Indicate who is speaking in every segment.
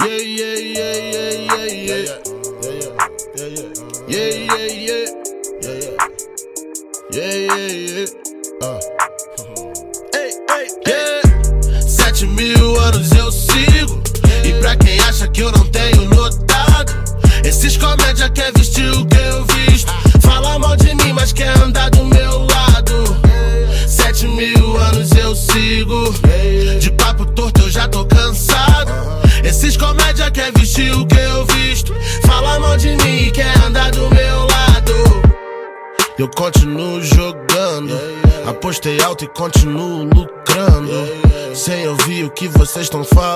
Speaker 1: Yeah, yeah, yeah, continuo lucrando. Sem ouvir o que vocês estão falando.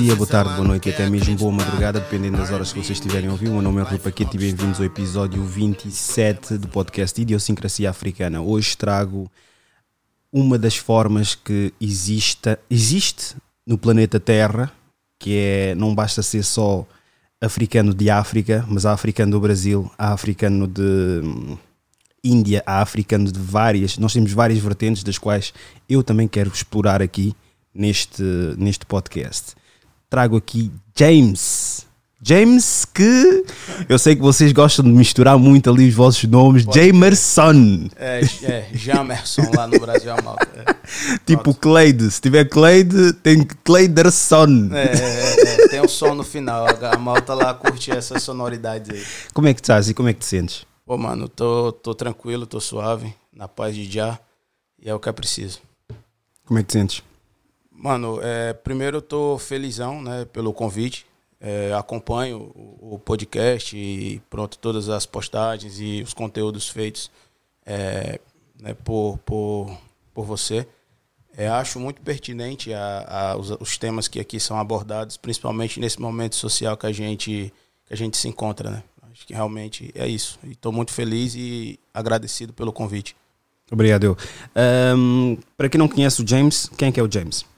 Speaker 2: Dia, boa tarde, boa noite e até mesmo boa madrugada, dependendo das horas que vocês estiverem a ouvir. O meu nome é Rui Paquete e bem-vindos ao episódio 27 do podcast Idiosincrasia Africana. Hoje trago uma das formas que exista, existe no planeta Terra, que é não basta ser só africano de África, mas há africano do Brasil, há africano de hum, Índia, há africano de várias, nós temos várias vertentes das quais eu também quero explorar aqui neste, neste podcast. Trago aqui James. James, que eu sei que vocês gostam de misturar muito ali os vossos nomes. Jamerson.
Speaker 3: É, é Jamerson lá no Brasil, a malta. É,
Speaker 2: Tipo Cleide. Se tiver Cleide, tem Cleiderson.
Speaker 3: é, é, é, tem um som no final. A, malta lá curte essa sonoridade aí.
Speaker 2: Como é que estás e como é que te sentes?
Speaker 3: Pô, mano, tô, tô tranquilo, tô suave, na paz de já. E é o que é preciso.
Speaker 2: Como é que te sentes?
Speaker 3: Mano, é, primeiro eu tô felizão, né, pelo convite. É, acompanho o, o podcast e pronto, todas as postagens e os conteúdos feitos é, né, por, por, por você. É, acho muito pertinente a, a- os, os temas que aqui são abordados, principalmente nesse momento social que a gente, que a gente se encontra, né? Acho que realmente é isso. Estou muito feliz e agradecido pelo convite.
Speaker 2: Obrigado. eu. Ahm, para quem não conhece o James, quem é que é o James?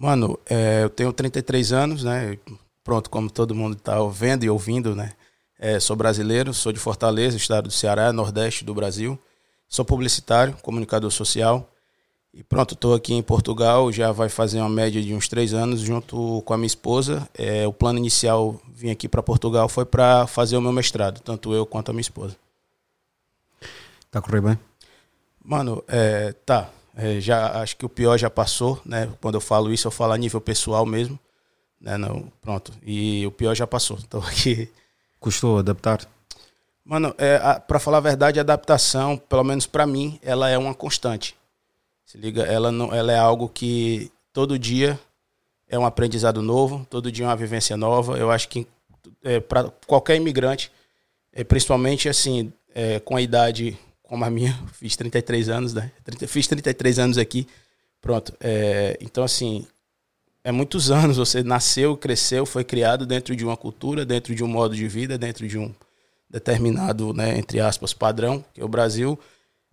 Speaker 3: Mano, é, eu tenho 33 anos, né? Pronto, como todo mundo está vendo e ouvindo, né? É, sou brasileiro, sou de Fortaleza, estado do Ceará, nordeste do Brasil. Sou publicitário, comunicador social. E pronto, estou aqui em Portugal, já vai fazer uma média de uns três anos, junto com a minha esposa. É, o plano inicial vim aqui para Portugal foi para fazer o meu mestrado, tanto eu quanto a minha esposa.
Speaker 2: A correr bem?
Speaker 3: Mano, é, tá. É, já acho que o pior já passou, né? Quando eu falo isso, eu falo a nível pessoal mesmo, né? Não, pronto. E o pior já passou. Tô aqui.
Speaker 2: Custou adaptar?
Speaker 3: Mano, é, para falar a verdade, a adaptação, pelo menos para mim, ela é uma constante. Se liga, ela não, ela é algo que todo dia é um aprendizado novo, todo dia é uma vivência nova. Eu acho que é, para qualquer imigrante, é, principalmente assim, é, com a idade como a minha, fiz 33 anos, né? 30 fiz 33 anos aqui, pronto. É, então, assim, é muitos anos. Você nasceu, cresceu, foi criado dentro de uma cultura, dentro de um modo de vida, dentro de um determinado, né, entre aspas, padrão, que é o Brasil.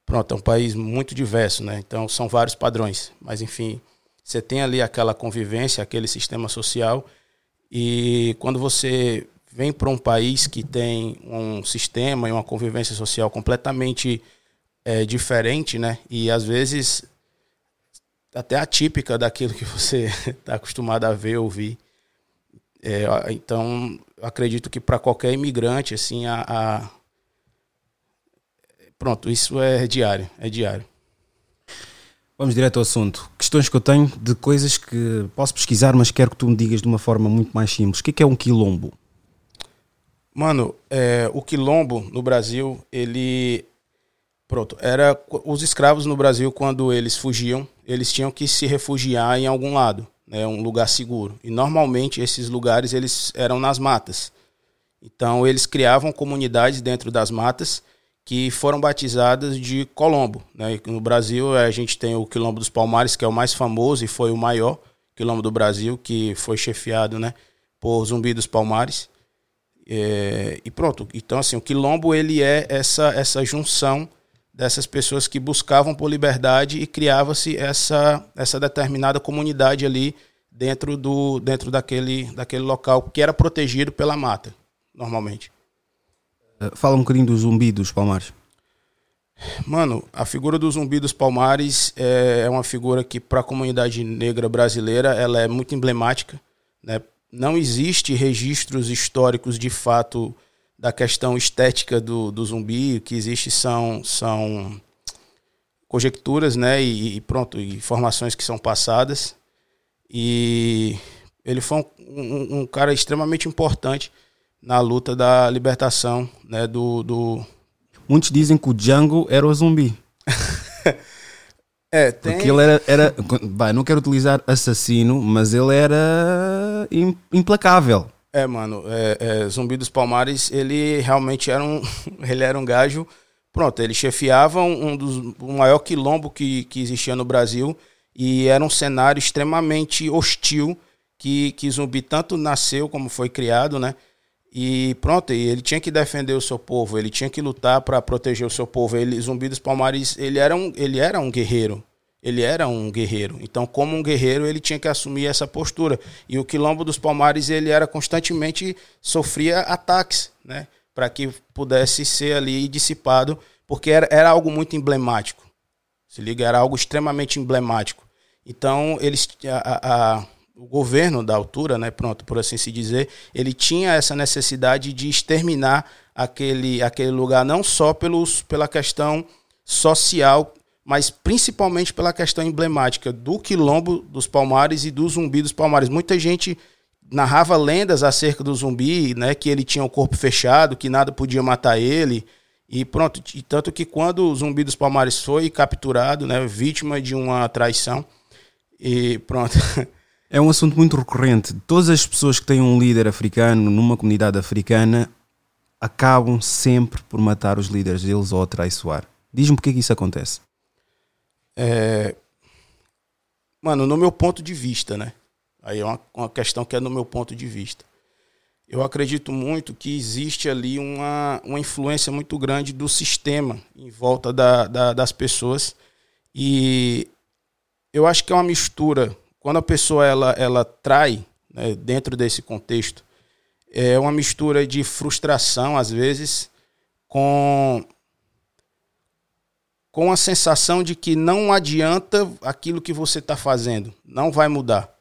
Speaker 3: Pronto, é um país muito diverso, né? Então, são vários padrões. Mas, enfim, você tem ali aquela convivência, aquele sistema social. E quando você vem para um país que tem um sistema e uma convivência social completamente é, diferente, né? E às vezes até atípica daquilo que você está acostumado a ver, ouvir. É, então, acredito que para qualquer imigrante, assim, a, a, Pronto, isso é diário, é diário.
Speaker 2: Vamos direto ao assunto. Questões que eu tenho de coisas que posso pesquisar, mas quero que tu me digas de uma forma muito mais simples. O que é, que é um quilombo?
Speaker 3: Mano, é, o quilombo no Brasil, ele. Pronto, era. Os escravos no Brasil, quando eles fugiam, eles tinham que se refugiar em algum lado, né, um lugar seguro. E normalmente esses lugares eles eram nas matas. Então eles criavam comunidades dentro das matas que foram batizadas de Colombo. Né? No Brasil, a gente tem o Quilombo dos Palmares, que é o mais famoso e foi o maior quilombo do Brasil, que foi chefiado né, por Zumbi dos Palmares. É, e pronto. Então, assim, o quilombo ele é essa, essa junção dessas pessoas que buscavam por liberdade e criava-se essa, essa determinada comunidade ali dentro, do, dentro daquele, daquele local que era protegido pela mata, normalmente.
Speaker 2: Eh, fala um bocadinho do zumbi dos Palmares.
Speaker 3: Mano, a figura do Zumbi dos Palmares é, é uma figura que, para a comunidade negra brasileira, ela é muito emblemática. Né? Não existe registros históricos de fato da questão estética do, do zumbi. O que existe são, são conjecturas né? e, e pronto, informações que são passadas. E ele foi um, um, um cara extremamente importante na luta da libertação né, do, do...
Speaker 2: Muitos dizem que o Django era o zumbi.
Speaker 3: é, tem...
Speaker 2: Porque ele era, era vai, não quero utilizar assassino, mas ele era implacável.
Speaker 3: É, mano, é, é, Zumbi dos Palmares, ele realmente era um, ele era um gajo, pronto, ele chefiava um, um dos, o maior quilombo que, que existia no Brasil e era um cenário extremamente hostil que, que Zumbi tanto nasceu como foi criado, né? E pronto, ele tinha que defender o seu povo, ele tinha que lutar para proteger o seu povo. Ele, Zumbi dos Palmares, ele era, um, ele era um guerreiro. Ele era um guerreiro. Então, como um guerreiro, ele tinha que assumir essa postura. E o Quilombo dos Palmares, ele era constantemente sofria ataques, né? Para que pudesse ser ali dissipado, porque era, era algo muito emblemático. Se liga, era algo extremamente emblemático. Então, eles a, a o governo da altura, né, pronto, por assim se dizer, ele tinha essa necessidade de exterminar aquele, aquele lugar não só pelos, pela questão social, mas principalmente pela questão emblemática do quilombo dos Palmares e do zumbi dos Palmares. Muita gente narrava lendas acerca do zumbi, né, que ele tinha o corpo fechado, que nada podia matar ele. E pronto, e tanto que quando o zumbi dos Palmares foi capturado, né, vítima de uma traição, e pronto,
Speaker 2: É um assunto muito recorrente. Todas as pessoas que têm um líder africano numa comunidade africana acabam sempre por matar os líderes deles ou traiçoar. Diz-me porque que isso acontece.
Speaker 3: É... Mano, no meu ponto de vista, né? Aí é uma, uma questão que é no meu ponto de vista. Eu acredito muito que existe ali uma, uma influência muito grande do sistema em volta da, da, das pessoas. E eu acho que é uma mistura quando a pessoa ela, ela trai né, dentro desse contexto, é uma mistura de frustração, às vezes, com, com a sensação de que não adianta aquilo que você está fazendo, não vai mudar.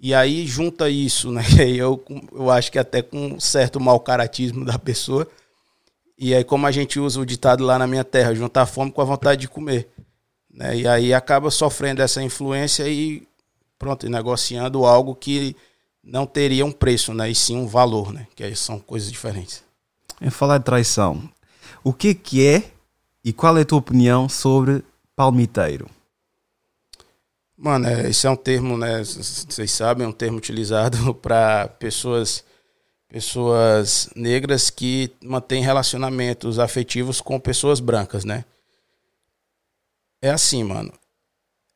Speaker 3: E aí junta isso, né? Eu, eu acho que até com um certo mau caratismo da pessoa. E aí, como a gente usa o ditado lá na minha terra, juntar fome com a vontade de comer. Né? E aí acaba sofrendo essa influência e pronto, negociando algo que não teria um preço, né? E sim um valor, né? Que são coisas diferentes.
Speaker 2: Em falar de traição, o que que é e qual é a tua opinião sobre palmiteiro?
Speaker 3: Mano, é, esse é um termo, né? Vocês sabem, é um termo utilizado para pessoas pessoas negras que mantêm relacionamentos afetivos com pessoas brancas, né? É assim, mano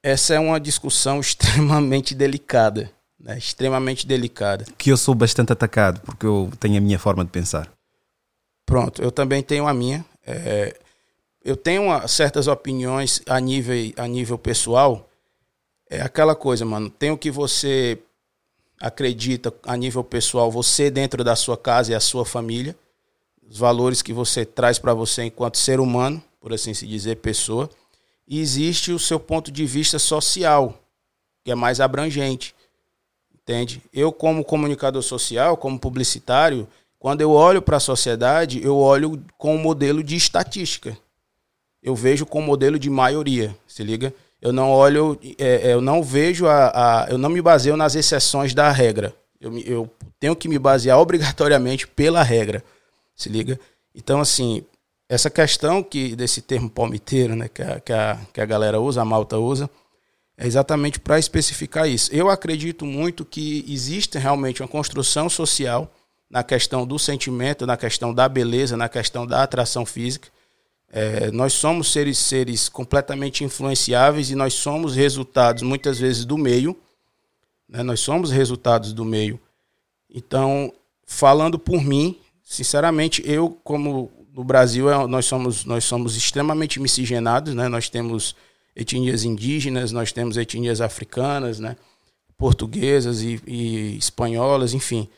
Speaker 3: essa é uma discussão extremamente delicada. Né? Extremamente delicada.
Speaker 2: Que eu sou bastante atacado, porque eu tenho a minha forma de pensar.
Speaker 3: Pronto, eu também tenho a minha. É, eu tenho uma, certas opiniões a nível, a nível pessoal. É aquela coisa, mano. Tem o que você acredita a nível pessoal, você dentro da sua casa e a sua família. Os valores que você traz para você enquanto ser humano, por assim se dizer, pessoa e existe o seu ponto de vista social, que é mais abrangente. Entende? Eu, como comunicador social, como publicitário, quando eu olho para a sociedade, eu olho com o modelo de estatística. Eu vejo com o modelo de maioria, se liga? Eu não olho, é, é eu não vejo a, a, Eu não me baseio nas exceções da regra. Eu, eu tenho que me basear obrigatoriamente pela regra, se liga? Então, assim, essa questão que desse termo palmiteiro, né, que a, que a, que a galera usa, a malta usa, é exatamente para especificar isso. Eu acredito muito que existe realmente uma construção social na questão do sentimento, na questão da beleza, na questão da atração física. É, nós somos seres, seres completamente influenciáveis e nós somos resultados, muitas vezes, do meio. Né? Nós somos resultados do meio. Então, falando por mim, sinceramente, eu, como no Brasil, é, nós somos, nós somos extremamente miscigenados, né? nós temos etnias indígenas, nós temos etnias africanas, né? portuguesas e, e espanholas, enfim.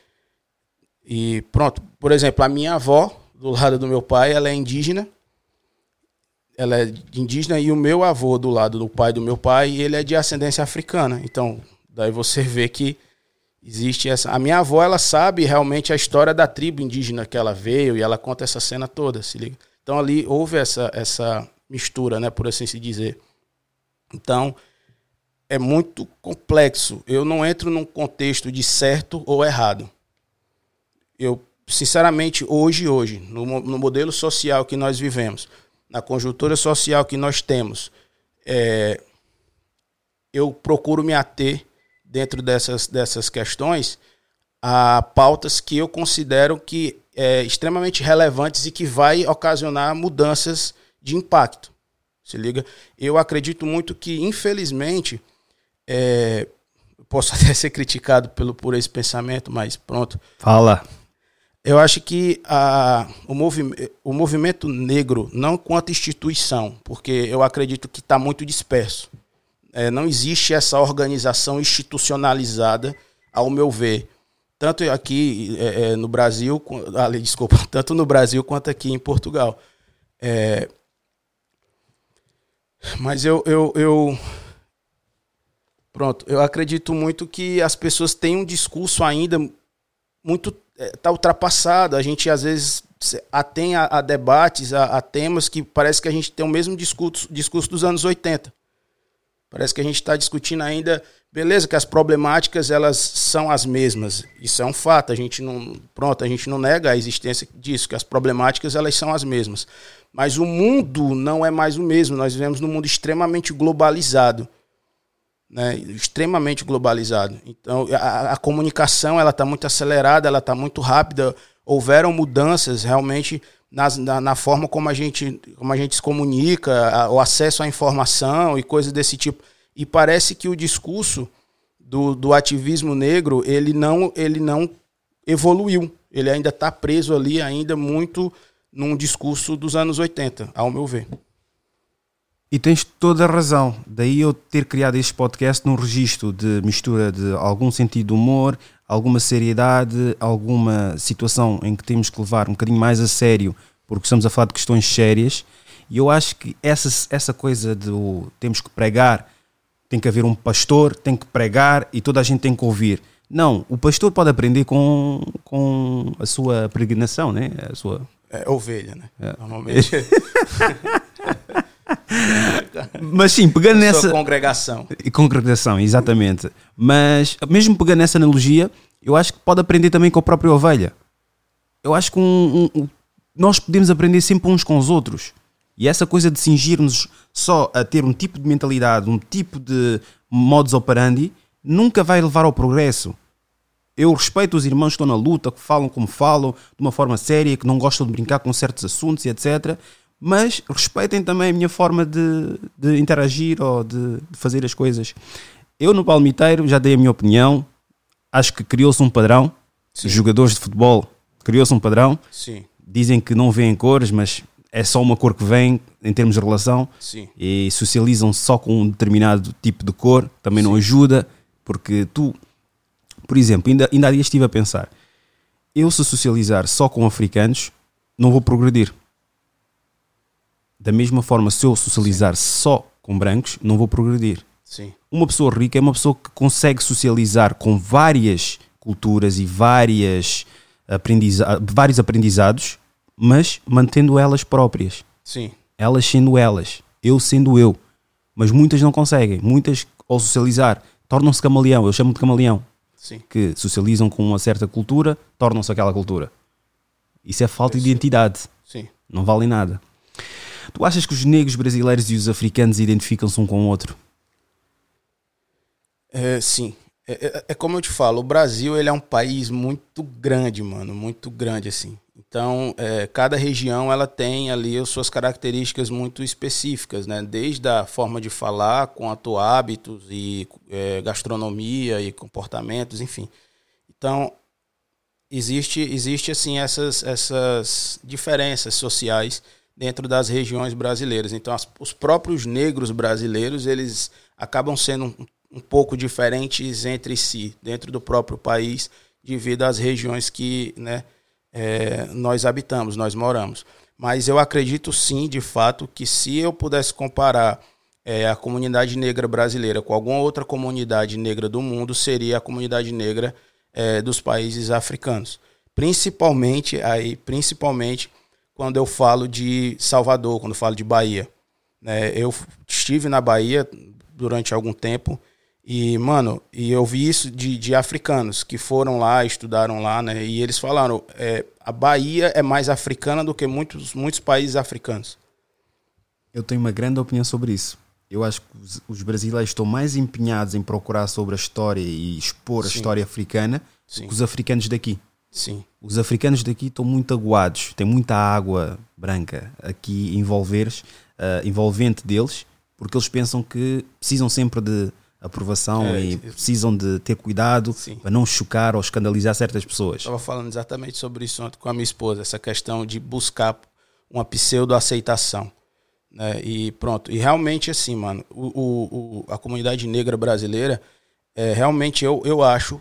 Speaker 3: E pronto, por exemplo, a minha avó, do lado do meu pai, ela é indígena. Ela é indígena e o meu avô, do lado do pai do meu pai, ele é de ascendência africana. Então, daí você vê que existe essa. A minha avó, ela sabe realmente a história da tribo indígena que ela veio e ela conta essa cena toda, se liga. Então ali houve essa, essa mistura, né, por assim se dizer. Então, é muito complexo. Eu não entro num contexto de certo ou errado eu, sinceramente, hoje, hoje, no, no modelo social que nós vivemos, na conjuntura social que nós temos, é, eu procuro me ater dentro dessas, dessas questões a pautas que eu considero que é extremamente relevantes e que vai ocasionar mudanças de impacto. Se liga? Eu acredito muito que, infelizmente, é, posso até ser criticado pelo, por esse pensamento, mas pronto.
Speaker 2: Fala.
Speaker 3: Eu acho que a, o, movi o movimento negro, não quanto instituição, porque eu acredito que está muito disperso. É, não existe essa organização institucionalizada, ao meu ver. Tanto aqui é, é no Brasil, desculpa, tanto no Brasil quanto aqui em Portugal. É, mas eu, eu, eu. Pronto, eu acredito muito que as pessoas têm um discurso ainda muito está é, ultrapassado. A gente às vezes atém a, a debates, a, a, temas que parece que a gente tem o mesmo discurso, discurso dos anos 80. Parece que a gente está discutindo ainda, beleza, que as problemáticas elas são as mesmas. Isso é um fato. A gente não, pronto, a gente não nega a existência disso, que as problemáticas elas são as mesmas. Mas o mundo não é mais o mesmo. Nós vivemos num mundo extremamente globalizado né, extremamente globalizado. Então, a, a comunicação ela está muito acelerada, ela está muito rápida. Houveram mudanças realmente na, na, forma como a gente, como a gente se comunica, a, o acesso à informação e coisas desse tipo. E parece que o discurso do, do ativismo negro ele não, ele não evoluiu. Ele ainda está preso ali, ainda muito num discurso dos anos 80, ao meu ver.
Speaker 2: E tens toda a razão. Daí eu ter criado este podcast num registro de mistura de algum sentido de humor, alguma seriedade, alguma situação em que temos que levar um bocadinho mais a sério, porque estamos a falar de questões sérias. E eu acho que essa, essa coisa do temos que pregar, tem que haver um pastor, tem que pregar e toda a gente tem que ouvir. Não, o pastor pode aprender com, com a sua peregrinação, né? A sua
Speaker 3: é, ovelha, né? É. Normalmente.
Speaker 2: Mas sim, pegando nessa.
Speaker 3: congregação.
Speaker 2: Congregação, exatamente. Mas mesmo pegando nessa analogia, eu acho que pode aprender também com a própria ovelha. Eu acho que um, um, nós podemos aprender sempre uns com os outros. E essa coisa de cingir-nos só a ter um tipo de mentalidade, um tipo de modus operandi, nunca vai levar ao progresso. Eu respeito os irmãos que estão na luta, que falam como falam, de uma forma séria, que não gostam de brincar com certos assuntos e etc mas respeitem também a minha forma de, de interagir ou de, de, fazer as coisas. Eu no Palmiteiro já dei a minha opinião, acho que criou-se um padrão. Sim. Jogadores de futebol criou-se um padrão.
Speaker 3: Sim.
Speaker 2: Dizem que não vêem cores, mas é só uma cor que vem em termos de relação
Speaker 3: Sim.
Speaker 2: e socializam só com um determinado tipo de cor, também Sim. não ajuda, porque tu, por exemplo, ainda, ainda há dias estive a pensar, eu se socializar só com africanos, não vou progredir. Da mesma forma, se eu socializar só com brancos, não vou progredir.
Speaker 3: Sim.
Speaker 2: uma pessoa rica é uma pessoa que consegue socializar com várias culturas e várias aprendiza vários aprendizados, mas mantendo elas próprias.
Speaker 3: Sim.
Speaker 2: Elas sendo elas, eu sendo eu. Mas muitas não conseguem. Muitas, ao socializar, tornam-se camaleão. Eu chamo de camaleão.
Speaker 3: Sim.
Speaker 2: Que socializam com uma certa cultura, tornam-se aquela cultura. Isso é falta de identidade.
Speaker 3: Sim.
Speaker 2: Não vale nada. Tu achas que os negros brasileiros e os africanos identificam-se um com o outro?
Speaker 3: É, sim. É, é, é, como eu te falo, o Brasil ele é um país muito grande, mano, muito grande assim. Então, é, cada região ela tem ali as suas características muito específicas, né? Desde a forma de falar, quanto hábitos e é, gastronomia e comportamentos, enfim. Então, existe existe assim essas essas diferenças sociais dentro das regiões brasileiras. Então, as, os próprios negros brasileiros eles acabam sendo um, um pouco diferentes entre si dentro do próprio país devido às regiões que né, é, nós habitamos, nós moramos. Mas eu acredito sim, de fato, que se eu pudesse comparar é, a comunidade negra brasileira com alguma outra comunidade negra do mundo, seria a comunidade negra é, dos países africanos. Principalmente aí, principalmente quando eu falo de Salvador, quando eu falo de Bahia. É, eu estive na Bahia durante algum tempo e, mano, e eu vi isso de, de africanos que foram lá, estudaram lá, né? E eles falaram, é, a Bahia é mais africana do que muitos, muitos países africanos.
Speaker 2: Eu tenho uma grande opinião sobre isso. Eu acho que os, os brasileiros estão mais empenhados em procurar sobre a história e expor Sim. a história africana Sim. do que os africanos daqui.
Speaker 3: Sim.
Speaker 2: Os africanos daqui estão muito aguados, tem muita água branca aqui envolveres, uh, envolvente deles, porque eles pensam que precisam sempre de aprovação é, e precisam de ter cuidado sim. para não chocar ou escandalizar certas pessoas.
Speaker 3: Estava falando exatamente sobre isso ontem com a minha esposa, essa questão de buscar uma pseudo-aceitação. Né? E pronto. E realmente, assim, mano, o, o, a comunidade negra brasileira, é, realmente eu, eu acho,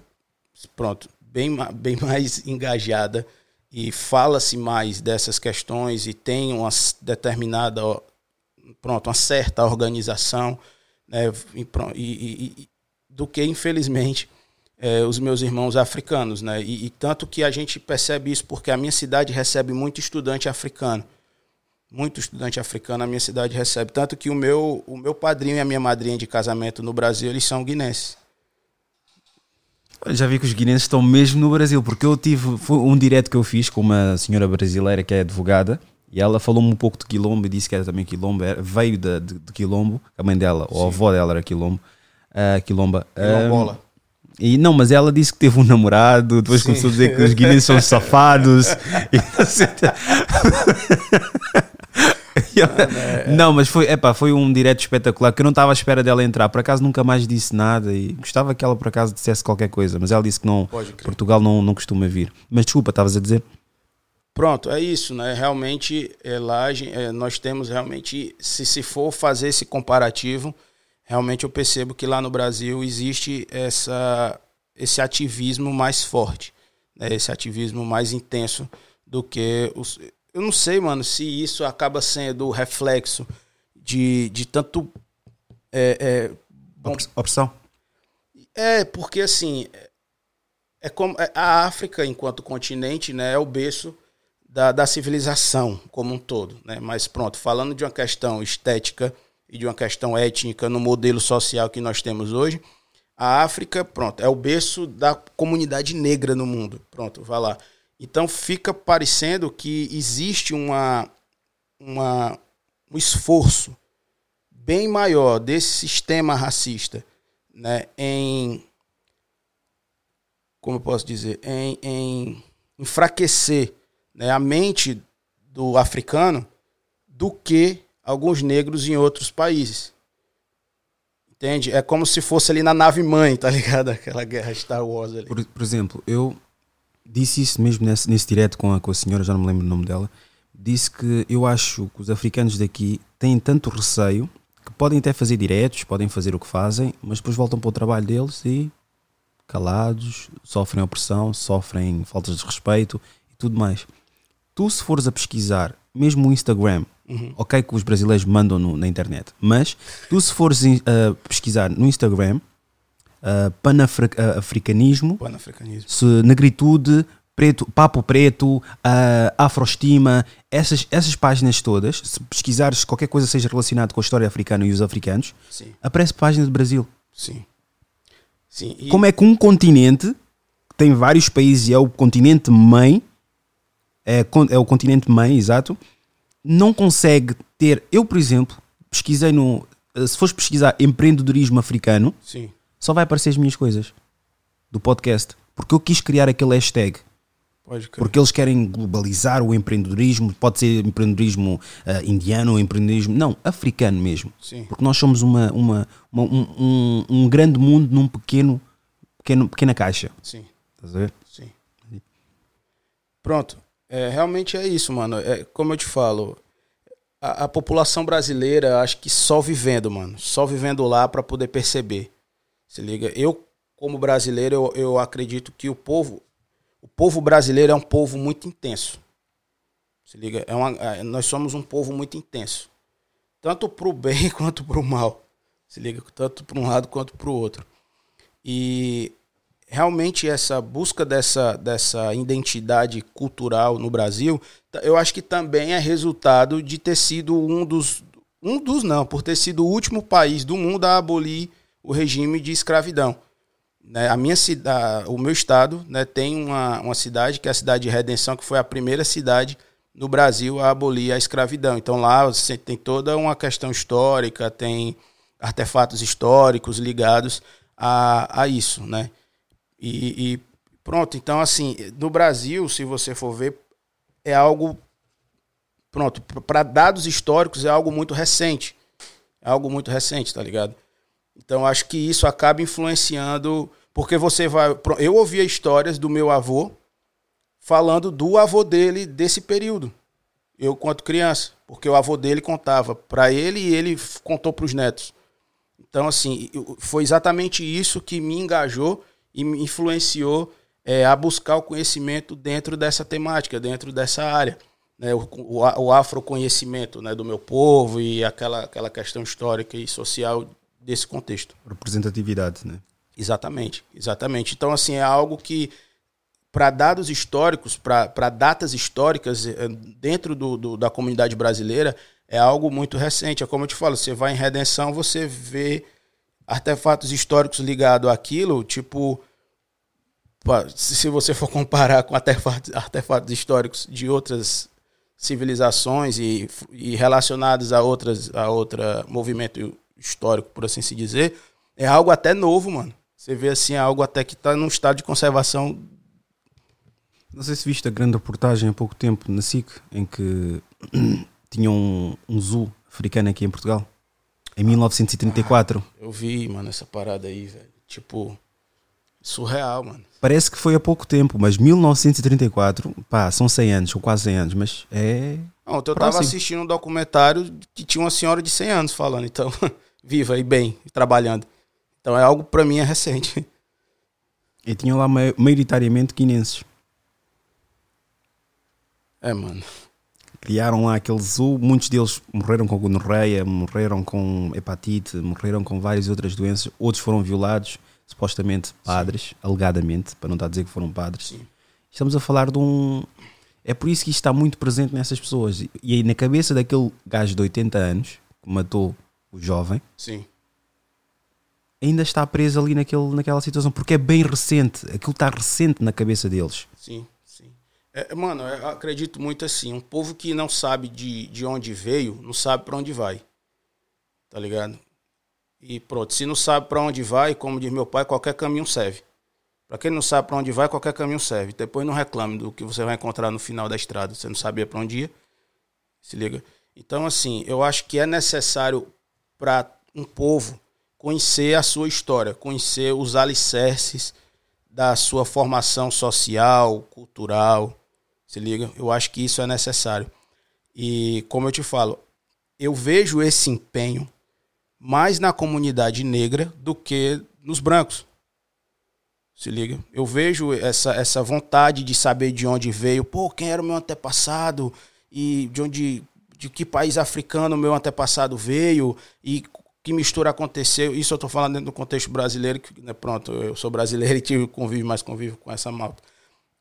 Speaker 3: pronto, bem, bem mais engajada e fala-se mais dessas questões e tem uma determinada, pronto, uma certa organização né, e, e, e, do que, infelizmente, é, os meus irmãos africanos. Né? E, e, tanto que a gente percebe isso porque a minha cidade recebe muito estudante africano. Muito estudante africano a minha cidade recebe. Tanto que o meu, o meu padrinho e a minha madrinha de casamento no Brasil, eles são guinenses.
Speaker 2: Já vi que os guinenses estão mesmo no Brasil, porque eu tive foi um direto que eu fiz com uma senhora brasileira que é advogada e ela falou-me um pouco de Quilombo e disse que era também Quilombo, era, veio de, de, de, Quilombo, a mãe dela, ou a avó dela era Quilombo, uh, Quilomba.
Speaker 3: Quilombola. Uh,
Speaker 2: e não, mas ela disse que teve um namorado, depois Sim. começou a dizer que os guineenses são safados. não, mas foi, epá, foi um direto espetacular que eu não estava à espera dela entrar. Por acaso nunca mais disse nada e gostava que ela por acaso dissesse qualquer coisa, mas ela disse que não, Portugal não, não costuma vir. Mas desculpa, estavas a dizer?
Speaker 3: Pronto, é isso, né? Realmente, é, lá é, nós temos realmente, se, se for fazer esse comparativo, realmente eu percebo que lá no Brasil existe essa, esse ativismo mais forte, né? esse ativismo mais intenso do que os. Eu não sei, mano, se isso acaba sendo reflexo de, de tanto. É, é,
Speaker 2: bom, opção?
Speaker 3: É, porque assim. É como, é, a África, enquanto continente, né, é o berço da, da civilização como um todo. Né? Mas pronto, falando de uma questão estética e de uma questão étnica no modelo social que nós temos hoje, a África, pronto, é o berço da comunidade negra no mundo. Pronto, vai lá. Então fica parecendo que existe uma, uma, um esforço bem maior desse sistema racista né, em. Como eu posso dizer? Em, em enfraquecer né, a mente do africano do que alguns negros em outros países. Entende? É como se fosse ali na nave mãe, tá ligado? Aquela guerra Star Wars ali.
Speaker 2: Por, por exemplo, eu disse isso mesmo nesse, nesse direto com a, com a senhora, já não me lembro o nome dela. Disse que eu acho que os africanos daqui têm tanto receio que podem até fazer diretos, podem fazer o que fazem, mas depois voltam para o trabalho deles e calados, sofrem opressão, sofrem faltas de respeito e tudo mais tu se fores a pesquisar mesmo o Instagram, ok que os brasileiros mandam no- na internet, mas tu se fores uh, pesquisar no Instagram uh, panafricanismo,
Speaker 3: Panafricanismo.
Speaker 2: negritude, preto, papo preto, uh, afroestima, essas, essas páginas todas, se pesquisares qualquer coisa seja relacionada com a história africana e os africanos,
Speaker 3: Sim,
Speaker 2: aparece página do Brasil.
Speaker 3: sim. Sim, e,
Speaker 2: Como é que um continente que tem vários países e é o continente mãe, é, é o continente mãe, exato, não consegue ter. Eu, por exemplo, pesquisei no. Se fores pesquisar empreendedorismo africano,
Speaker 3: sim,
Speaker 2: só vai aparecer as minhas coisas do podcast. Porque eu quis criar aquele hashtag. Porque eles querem globalizar o empreendedorismo, pode ser empreendedorismo ah, indiano ou empreendedorismo. Não, africano mesmo.
Speaker 3: Sim.
Speaker 2: Porque nós somos uma, uma, uma- um, um, um grande mundo num pequeno, pequeno pequena caixa.
Speaker 3: Sim,
Speaker 2: Estás a ver?
Speaker 3: sim. Pronto. É, realmente é isso, mano. É, como eu te falo, a, a população brasileira, acho que só vivendo, mano. Só vivendo lá para poder perceber. Se liga? Eu, como brasileiro, eu, eu acredito que o povo, o povo brasileiro é um povo muito intenso. Se liga? É uma, é, nós somos um povo muito intenso. Tanto pro bem quanto pro mal. Se liga? Tanto para um lado quanto pro outro. E realmente essa busca dessa, dessa identidade cultural no Brasil, eu acho que também é resultado de ter sido um dos. Um dos não, por ter sido o último país do mundo a abolir o regime de escravidão. Né, a minha cidade, o meu estado, né, tem uma, uma cidade que é a cidade de Redenção, que foi a primeira cidade no Brasil a abolir a escravidão. Então lá você tem toda uma questão histórica, tem artefatos históricos ligados a, a isso, né? E, e pronto, então assim, no Brasil, se você for ver, é algo pronto, para dados históricos é algo muito recente. É algo muito recente, tá ligado? Então acho que isso acaba influenciando, porque você vai, eu ouvia histórias do meu avô falando do avô dele desse período. Eu quanto criança, porque o avô dele contava para ele e ele contou para os netos. Então, assim, foi exatamente isso que me engajou e me influenciou é, a buscar o conhecimento dentro dessa temática, dentro dessa área. Né? O, o, o afroconhecimento né, do meu povo e aquela, aquela questão histórica e social desse contexto.
Speaker 2: Representatividade, né?
Speaker 3: Exatamente, exatamente. Então, assim, é algo que, para dados históricos, para datas históricas eh, dentro do, do- da comunidade brasileira, é algo muito recente. É como eu te falo, você vai em Redenção, você vê artefatos históricos ligados àquilo, tipo. se você for comparar com artefatos, artefatos históricos de outras civilizações e, e relacionados a outras a outra movimento histórico, por assim se dizer, é algo até novo, mano. Você vê assim, é algo até que está num estado de conservação.
Speaker 2: Não sei se viste a grande reportagem há pouco tempo na SIC em que tinha um, um zoo africano aqui em Portugal. Em 1934.
Speaker 3: Eu vi, mano, essa parada aí, velho. Tipo, surreal, mano.
Speaker 2: Parece que foi há pouco tempo, mas 1934, pá, são 100 anos, ou quase 100 anos, mas é.
Speaker 3: Ontem eu
Speaker 2: Próximo.
Speaker 3: tava assistindo um documentário que tinha uma senhora de 100 anos falando, então, viva e bem, e trabalhando. Então é algo pra mim é recente.
Speaker 2: E tinha lá ma- maioritariamente guinenses.
Speaker 3: É, mano.
Speaker 2: Criaram lá aquele zoo, muitos deles morreram com gonorreia, morreram com hepatite, morreram com várias outras doenças, outros foram violados, supostamente padres, alegadamente, para não estar a dizer que foram padres.
Speaker 3: Sim.
Speaker 2: Estamos a falar de um. É por isso que isto está muito presente nessas pessoas. E- aí, na cabeça daquele gajo de 80 anos que matou o jovem,
Speaker 3: Sim.
Speaker 2: ainda está preso ali naquele, naquela situação, porque é bem recente. Aquilo está recente na cabeça deles.
Speaker 3: Sim, sim. É, mano, eu acredito muito assim. Um povo que não sabe de, de onde veio, não sabe pra onde vai. Tá ligado? E pronto, se não sabe pra onde vai, como diz meu pai, qualquer caminho serve. Pra quem não sabe pra onde vai, qualquer caminho serve. Depois não reclame do que você vai encontrar no final da estrada. Você não sabia pra onde ia. Se liga. Então, assim, eu acho que é necessário para um povo conhecer a sua história, conhecer os alicerces da sua formação social, cultural. Se liga? Eu acho que isso é necessário. E como eu te falo, eu vejo esse empenho mais na comunidade negra do que nos brancos. Se liga? Eu vejo essa, essa vontade de saber de onde veio, pô, quem era o meu antepassado e de onde de que país africano meu antepassado veio e que mistura aconteceu. Isso eu estou falando dentro do contexto brasileiro, que né, pronto, eu sou brasileiro e tive convívio mais convívio com essa malta.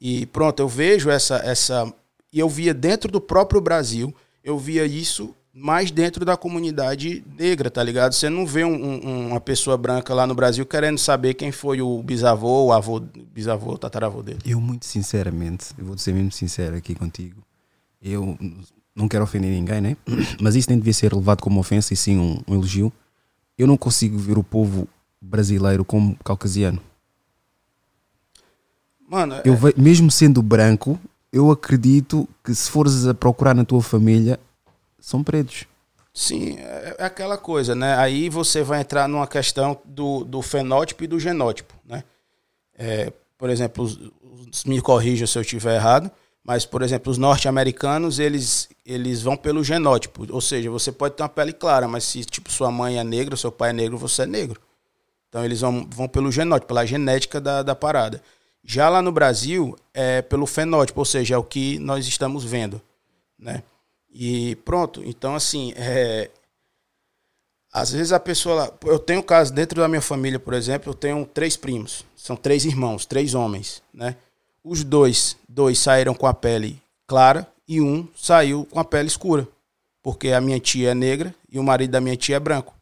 Speaker 3: E pronto, eu vejo essa essa e eu via dentro do próprio Brasil, eu via isso mais dentro da comunidade negra, tá ligado? Você não vê um, um, uma pessoa branca lá no Brasil querendo saber quem foi o bisavô, o avô, bisavô, tataravô dele.
Speaker 2: Eu, muito sinceramente, eu vou ser mesmo sincero aqui contigo, eu não quero ofender ninguém, né? Mas isso nem devia ser levado como ofensa e sim um, um elogio. Eu não consigo ver o povo brasileiro como caucasiano.
Speaker 3: Mano,
Speaker 2: Eu
Speaker 3: é-
Speaker 2: mesmo sendo branco, eu acredito que se fores a procurar na tua família, são pretos.
Speaker 3: Sim, é é aquela coisa, né? Aí você vai entrar numa questão do, do fenótipo e do genótipo, né? É, por exemplo, os, me corrijam se eu estiver errado, mas, por exemplo, os norte-americanos, eles, eles vão pelo genótipo. Ou seja, você pode ter uma pele clara, mas se, tipo, sua mãe é negra, seu pai é negro, você é negro. Então, eles vão, vão pelo genótipo, pela genética da, da parada. Já lá no Brasil, é pelo fenótipo, ou seja, é o que nós estamos vendo, né? E pronto, então assim, é, às vezes a pessoa. lá- Eu tenho caso dentro da minha família, por exemplo, eu tenho três primos. São três irmãos, três homens, né? Os dois, dois saíram com a pele clara e um saiu com a pele escura. Porque a minha tia é negra e o marido da minha tia é branco.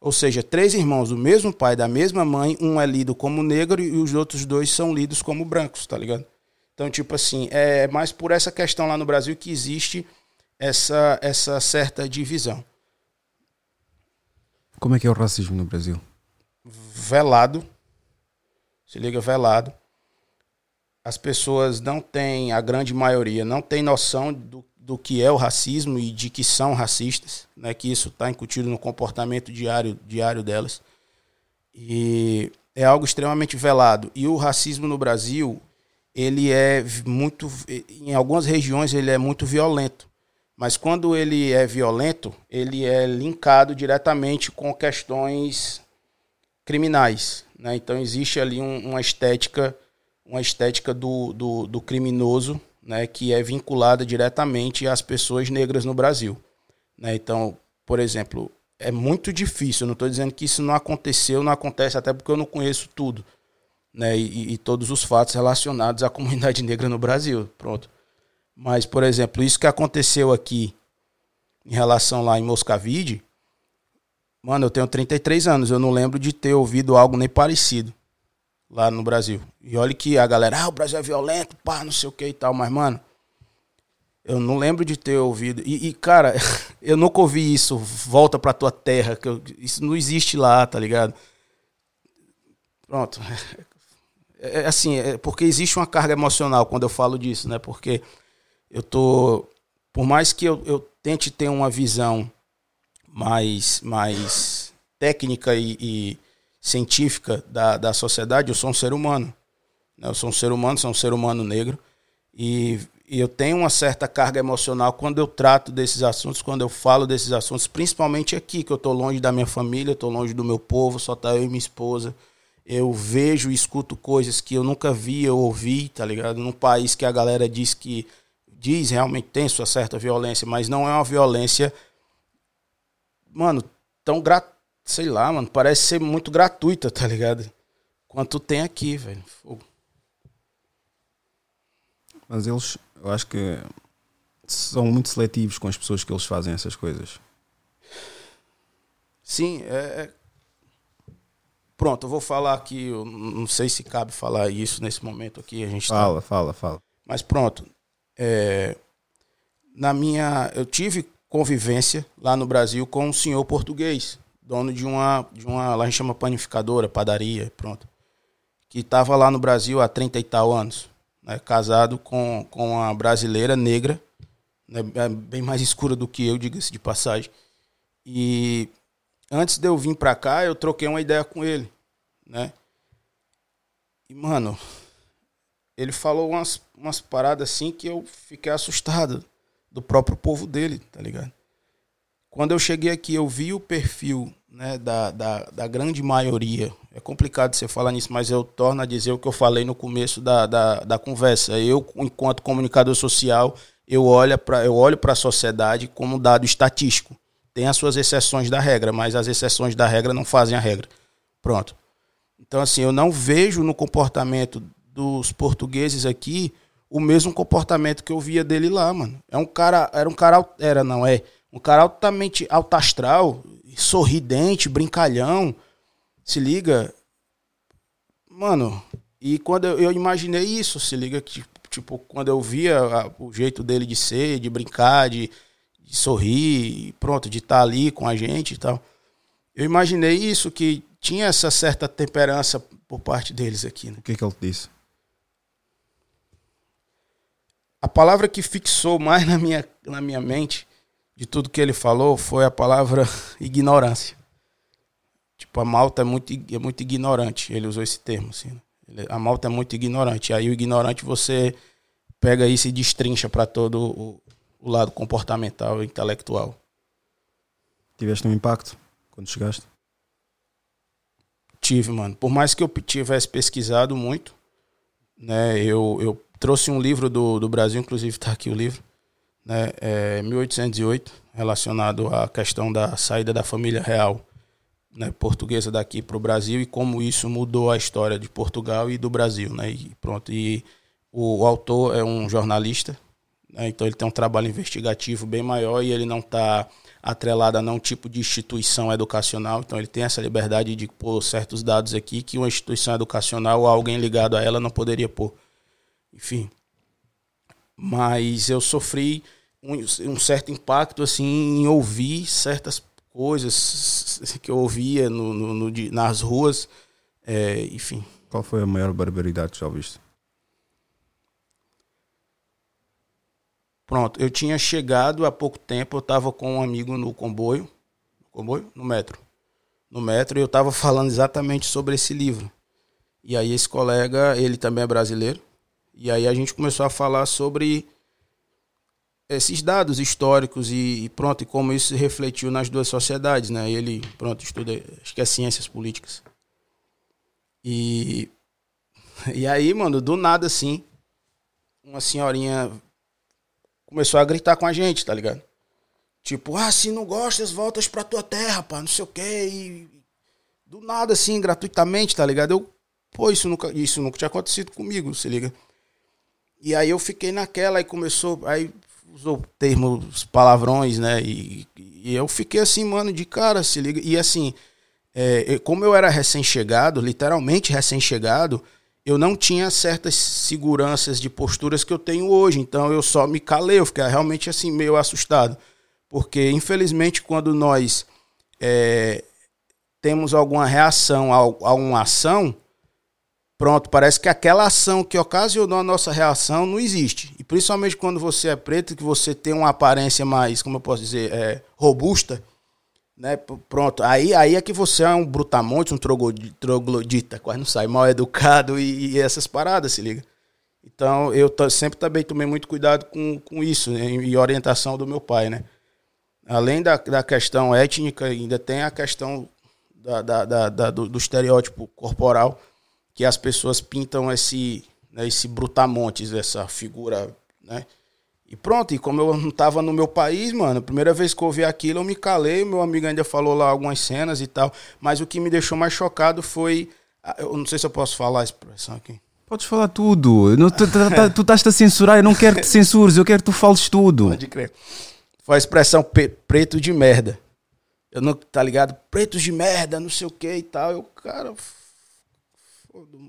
Speaker 3: Ou seja, três irmãos do mesmo pai, da mesma mãe, um é lido como negro e os outros dois são lidos como brancos, tá ligado? Então, tipo assim, é mais por essa questão lá no Brasil que existe essa, essa certa divisão.
Speaker 2: Como é que é o racismo no Brasil?
Speaker 3: velado. Se liga, velado. As pessoas não têm, a grande maioria, não tem noção do, do que é o racismo e de que são racistas, né? Que isso está incutido no comportamento diário, diário delas. E é algo extremamente velado. E o racismo no Brasil, ele é muito, em algumas regiões ele é muito violento. Mas quando ele é violento, ele é linkado diretamente com questões criminais. Né? Então existe ali um- uma estética, uma estética do, do, do criminoso né? que é vinculada diretamente às pessoas negras no Brasil. Né? Então, por exemplo, é muito difícil. Eu não estou dizendo que isso não aconteceu, não acontece, até porque eu não conheço tudo. Né? E, e todos os fatos relacionados à comunidade negra no Brasil. Pronto. Mas, por exemplo, isso que aconteceu aqui em relação lá em Moscavide, Mano, eu tenho 33 anos, eu não lembro de ter ouvido algo nem parecido lá no Brasil. E olha que a galera, ah, o Brasil é violento, pá, não sei o que e tal, mas, mano, eu não lembro de ter ouvido. E, e, cara, eu nunca ouvi isso, volta pra tua terra, que eu- isso não existe lá, tá ligado? Pronto. É, é assim, é porque existe uma carga emocional quando eu falo disso, né? Porque eu tô. Por mais que eu, eu tente ter uma visão mais, mais técnica e, e científica da, da sociedade, eu sou um ser humano. né? Eu sou um ser humano, sou um ser humano negro. E, e eu tenho uma certa carga emocional quando eu trato desses assuntos, quando eu falo desses assuntos, principalmente aqui, que eu estou longe da minha família, estou longe do meu povo, só tá eu e minha esposa. Eu vejo e escuto coisas que eu nunca vi ou ouvi, tá ligado? Num país que a galera diz que diz realmente tem sua certa violência, mas não é uma violência mano, tão gra... sei lá, mano, parece ser muito gratuita, tá ligado? Quanto tem aqui, velho. Fogo.
Speaker 2: Mas eles, eu acho que são muito seletivos com as pessoas que eles fazem essas coisas.
Speaker 3: Sim, é, é- Pronto, eu vou falar aqui, eu não sei se cabe falar isso nesse momento aqui, a gente tá
Speaker 2: Fala, fala, fala.
Speaker 3: Mas pronto. É, na minha, eu tive convivência lá no Brasil com um senhor português, dono de uma, de uma, lá a gente chama panificadora, padaria, pronto, que estava lá no Brasil há 30 e tal anos, né, casado com, com uma brasileira negra, né, é bem mais escura do que eu, diga-se de passagem. E antes de eu vir pra cá, eu troquei uma ideia com ele, né? E, mano, ele falou umas, umas paradas assim que eu fiquei assustado do próprio povo dele, tá ligado? Quando eu cheguei aqui, eu vi o perfil né, da, da, da grande maioria. É complicado você falar nisso, mas eu torno a dizer o que eu falei no começo da, da, da conversa. Eu, enquanto comunicador social, eu olho para a sociedade como um dado estatístico. Tem as suas exceções da regra, mas as exceções da regra não fazem a regra. Pronto. Então assim, eu não vejo no comportamento dos portugueses aqui o mesmo comportamento que eu via dele lá, mano. É um cara, era um cara, era não é, um cara altamente alto astral, sorridente, brincalhão. Se liga, mano. E quando eu, eu imaginei isso, se liga que tipo quando eu via a, o jeito dele de ser, de brincar, de, de sorrir, pronto, de estar tá ali com a gente e tal. Eu imaginei isso que tinha essa certa temperança por parte deles aqui. Né?
Speaker 2: O que, que ele disse?
Speaker 3: A palavra que fixou mais na minha, na minha mente de tudo que ele falou foi a palavra ignorância. Tipo, a malta é muito, é muito ignorante. Ele usou esse termo, assim. Né? Ele, a malta é muito ignorante. Aí o ignorante você pega isso e destrincha para todo o, o lado comportamental e intelectual.
Speaker 2: Tiveste um impacto quando chegaste?
Speaker 3: Tive, mano. Por mais que eu tivesse pesquisado muito, né, eu, eu trouxe um livro do, do Brasil, inclusive está aqui o livro, né, é 1808, relacionado à questão da saída da família real né, portuguesa daqui para o Brasil e como isso mudou a história de Portugal e do Brasil, né? E pronto. E o, autor é um jornalista, né, então ele tem um trabalho investigativo bem maior e ele não está atrelado a nenhum tipo de instituição educacional. Então ele tem essa liberdade de pôr certos dados aqui que uma instituição educacional ou alguém ligado a ela não poderia pôr enfim. Mas eu sofri um, um, certo impacto assim em ouvir certas coisas que eu ouvia no, no, no nas ruas, é, enfim.
Speaker 2: Qual foi a maior barbaridade que já ouviste?
Speaker 3: Pronto, eu tinha chegado há pouco tempo, eu estava com um amigo no comboio, no comboio, no metro, no metro, e eu estava falando exatamente sobre esse livro. E aí esse colega, ele também é brasileiro, e aí a gente começou a falar sobre esses dados históricos e, e, pronto, e como isso se refletiu nas duas sociedades, né? Ele, pronto, estuda, acho que é ciências políticas. E, e aí, mano, do nada assim, uma senhorinha começou a gritar com a gente, tá ligado? Tipo, ah, se não gostas, voltas pra tua terra, pá, não sei o quê. E do nada, assim, gratuitamente, tá ligado? Eu, pô, isso nunca, isso nunca tinha acontecido comigo, se liga. E aí eu fiquei naquela e começou. Aí usou termos, palavrões, né? E, e eu fiquei assim, mano, de cara, se liga. E assim, é, como eu era recém-chegado, literalmente recém-chegado, eu não tinha certas seguranças de posturas que eu tenho hoje. Então eu só me calei, eu fiquei realmente assim, meio assustado. Porque, infelizmente, quando nós é, temos alguma reação a, a uma ação, Pronto, parece que aquela ação que ocasionou a nossa reação não existe. E principalmente quando você é preto, que você tem uma aparência mais, como eu posso dizer, é, robusta, né? Pronto, aí, aí é que você é um brutamonte, um troglodita, quase não sai, mal educado e, e essas paradas, se liga. Então eu sempre também tomei muito cuidado com, com isso, né? e orientação do meu pai, né? Além da, da questão étnica, ainda tem a questão da, da, da, da do, do estereótipo corporal que as pessoas pintam esse, né, esse brutamontes, essa figura, né? E pronto, e como eu não tava no meu país, mano, a primeira vez que eu ouvi aquilo, eu me calei, meu amigo ainda falou lá algumas cenas e tal, mas o que me deixou mais chocado foi, eu não sei se eu posso falar a expressão aqui.
Speaker 2: Podes falar tudo. Não, tu, tu, tu, tu estás a censurar, eu não quero que te censures, eu quero que tu fales tudo.
Speaker 3: Pode crer. Foi a expressão preto de merda. Eu não, tá ligado? Pretos de merda, não sei o que e tal. Eu, cara,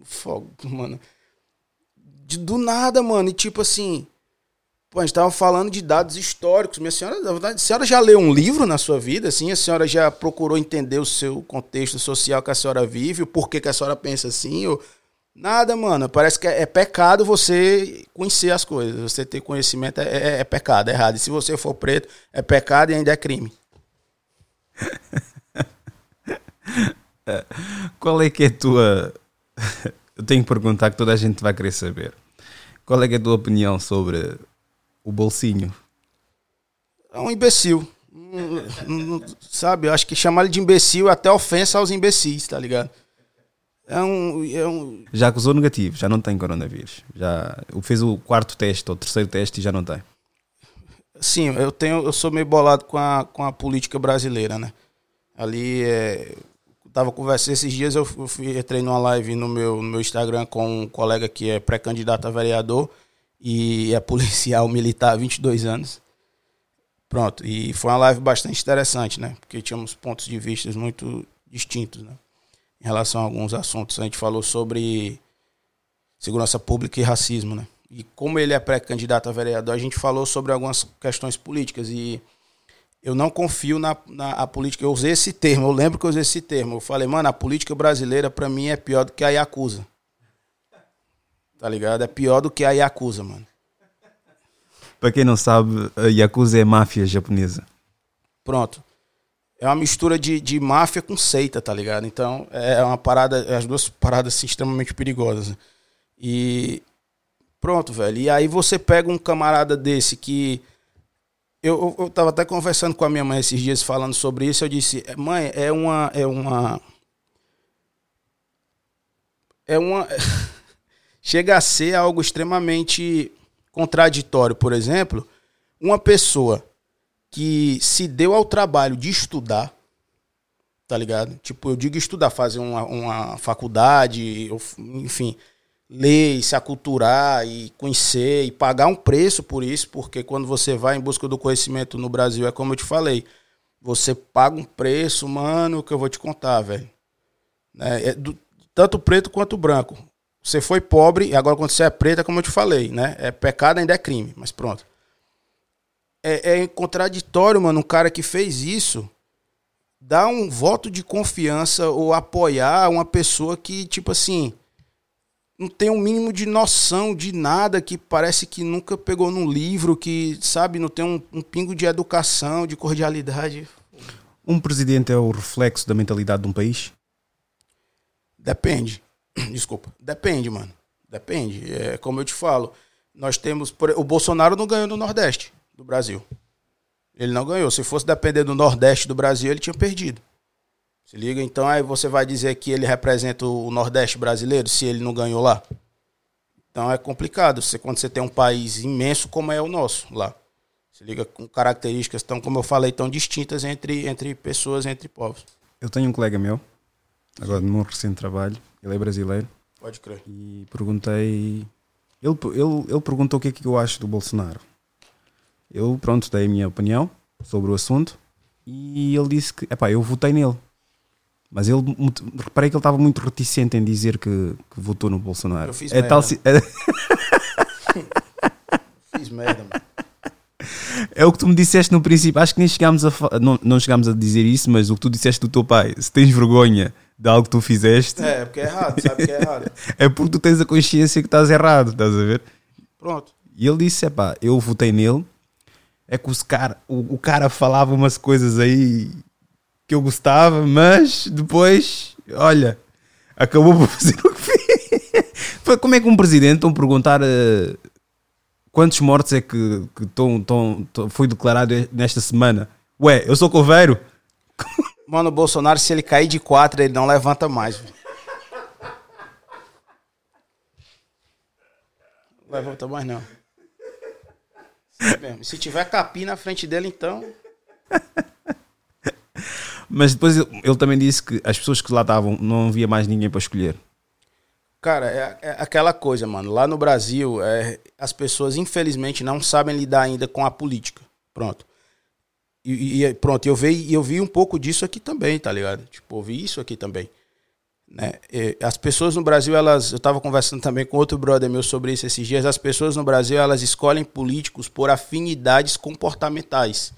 Speaker 3: fogo, mano. De, do nada, mano. E tipo assim. Pô, a gente tava falando de dados históricos. Minha senhora, na verdade, a senhora já leu um livro na sua vida, assim? A senhora já procurou entender o seu contexto social que a senhora vive, o porquê que a senhora pensa assim? Ou... Nada, mano. Parece que é, é pecado você conhecer as coisas. Você ter conhecimento é, é, é pecado, é errado. E se você for preto, é pecado e ainda é crime.
Speaker 2: Qual é que é a tua eu tenho que perguntar que toda a gente vai querer saber. Qual é, é a tua opinião sobre o bolsinho?
Speaker 3: É um imbecil. Sabe, eu acho que chamar ele de imbecil é até ofensa aos imbecis, tá ligado? É um, é um.
Speaker 2: Já acusou negativo, já não tem coronavírus. Já fez o quarto teste ou o terceiro teste e já não tem.
Speaker 3: sim, eu tenho, eu sou meio bolado com a, com a política brasileira, né? Ali é, tava conversando esses dias, eu fui, entrei numa live no meu, no meu Instagram com um colega que é pré-candidato a vereador e é policial militar há 22 anos. Pronto, e foi uma live bastante interessante, né? Porque tínhamos pontos de vista muito distintos, né? Em relação a alguns assuntos. A gente falou sobre segurança pública e racismo, né? E como ele é pré-candidato a vereador, a gente falou sobre algumas questões políticas e eu não confio na, na a política. Eu usei esse termo, eu lembro que eu usei esse termo. Eu falei, mano, a política brasileira para mim é pior do que a Yakuza. Tá ligado? É pior do que a Yakuza, mano.
Speaker 2: Para quem não sabe, a Yakuza é máfia japonesa.
Speaker 3: Pronto. É uma mistura de, de máfia com seita, tá ligado? Então, é uma parada, é as duas paradas assim, extremamente perigosas. E pronto, velho. E aí você pega um camarada desse que. Eu, eu, eu tava até conversando com a minha mãe esses dias falando sobre isso. Eu disse, mãe, é uma. É uma. É uma. Chega a ser algo extremamente contraditório, por exemplo, uma pessoa que se deu ao trabalho de estudar, tá ligado? Tipo, eu digo estudar, fazer uma, uma faculdade, enfim, ler, se aculturar e conhecer e pagar um preço por isso, porque quando você vai em busca do conhecimento no Brasil, é como eu te falei, você paga um preço, mano, que eu vou te contar, velho. É, é do, tanto preto quanto branco. Você foi pobre e agora quando você é preta, como eu te falei, né? É pecado ainda é crime, mas pronto. É, é contraditório, mano, um cara que fez isso dar um voto de confiança ou apoiar uma pessoa que, tipo assim, não tem um mínimo de noção de nada, que parece que nunca pegou num livro, que, sabe, não tem um, um pingo de educação, de cordialidade.
Speaker 2: Um presidente é o reflexo da mentalidade de um país?
Speaker 3: Depende. Desculpa. Depende, mano. Depende. É como eu te falo. Nós temos. O Bolsonaro não ganhou no Nordeste do Brasil. Ele não ganhou. Se fosse depender do Nordeste do Brasil, ele tinha perdido. Se liga? Então aí você vai dizer que ele representa o Nordeste brasileiro se ele não ganhou lá? Então é complicado. Você, quando você tem um país imenso como é o nosso lá. Se liga com características tão, como eu falei, tão distintas entre, entre pessoas, entre povos.
Speaker 2: Eu tenho um colega meu, agora num recente trabalho, ele é brasileiro.
Speaker 3: Pode crer.
Speaker 2: E perguntei. Ele, ele, ele perguntou o que é que eu acho do Bolsonaro. Eu, pronto, dei a minha opinião sobre o assunto e ele disse que, epá, eu votei nele. Mas ele, reparei que ele estava muito reticente em dizer que, que votou no Bolsonaro.
Speaker 3: Eu fiz
Speaker 2: é
Speaker 3: merda.
Speaker 2: Tal, é,
Speaker 3: fiz merda, mano.
Speaker 2: É o que tu me disseste no princípio. Acho que nem chegámos a não, não chegámos a dizer isso, mas o que tu disseste do teu pai, se tens vergonha de algo que tu fizeste.
Speaker 3: É, porque é errado, sabe que é errado.
Speaker 2: é porque tu tens a consciência que estás errado, estás a ver?
Speaker 3: Pronto.
Speaker 2: E ele disse: é pá, eu votei nele. É que os cara, o, o cara falava umas coisas aí que eu gostava, mas depois, olha, acabou por fazer o que fez. Como é que um presidente estão a perguntar uh, quantos mortos é que, que tão, tão, tão, foi declarado nesta semana? Ué, eu sou coveiro?
Speaker 3: Mano, o Bolsonaro, se ele cair de quatro, ele não levanta mais. Não levanta mais, não. Se tiver capim na frente dele, então.
Speaker 2: Mas depois ele, ele, também disse que as pessoas que lá estavam não havia mais ninguém para escolher.
Speaker 3: Cara, é, é aquela coisa, mano. Lá no Brasil, é, as pessoas, infelizmente, não sabem lidar ainda com a política. Pronto. E, e pronto, eu vi, eu vi um pouco disso aqui também, tá ligado? Tipo, eu vi isso aqui também. Né? As pessoas no Brasil, elas. Eu estava conversando também com outro brother meu sobre isso esses dias. As pessoas no Brasil, elas escolhem políticos por afinidades comportamentais.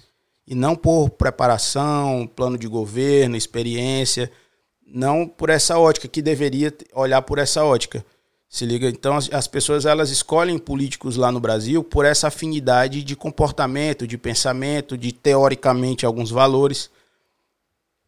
Speaker 3: E não por preparação, plano de governo, experiência. Não por essa ótica, que deveria olhar por essa ótica. Se liga? Então as, as pessoas elas escolhem políticos lá no Brasil por essa afinidade de comportamento, de pensamento, de teoricamente alguns valores.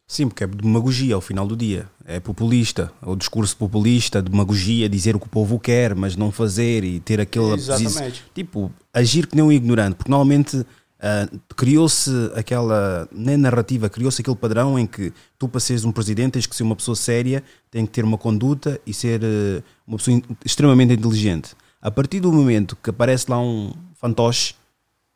Speaker 2: Sim, porque é demagogia ao final do dia. É populista. É o discurso populista, demagogia, dizer o que o povo quer, mas não fazer e ter aquele.
Speaker 3: Exatamente.
Speaker 2: Tipo, agir que nem um ignorante. Porque normalmente uh, criou-se aquela. Narrativa, criou-se aquele padrão em que tu, para seres um presidente, tens que ser uma pessoa séria, tem que ter uma conduta e ser uh, uma pessoa extremamente inteligente. A partir do momento que aparece lá um fantoche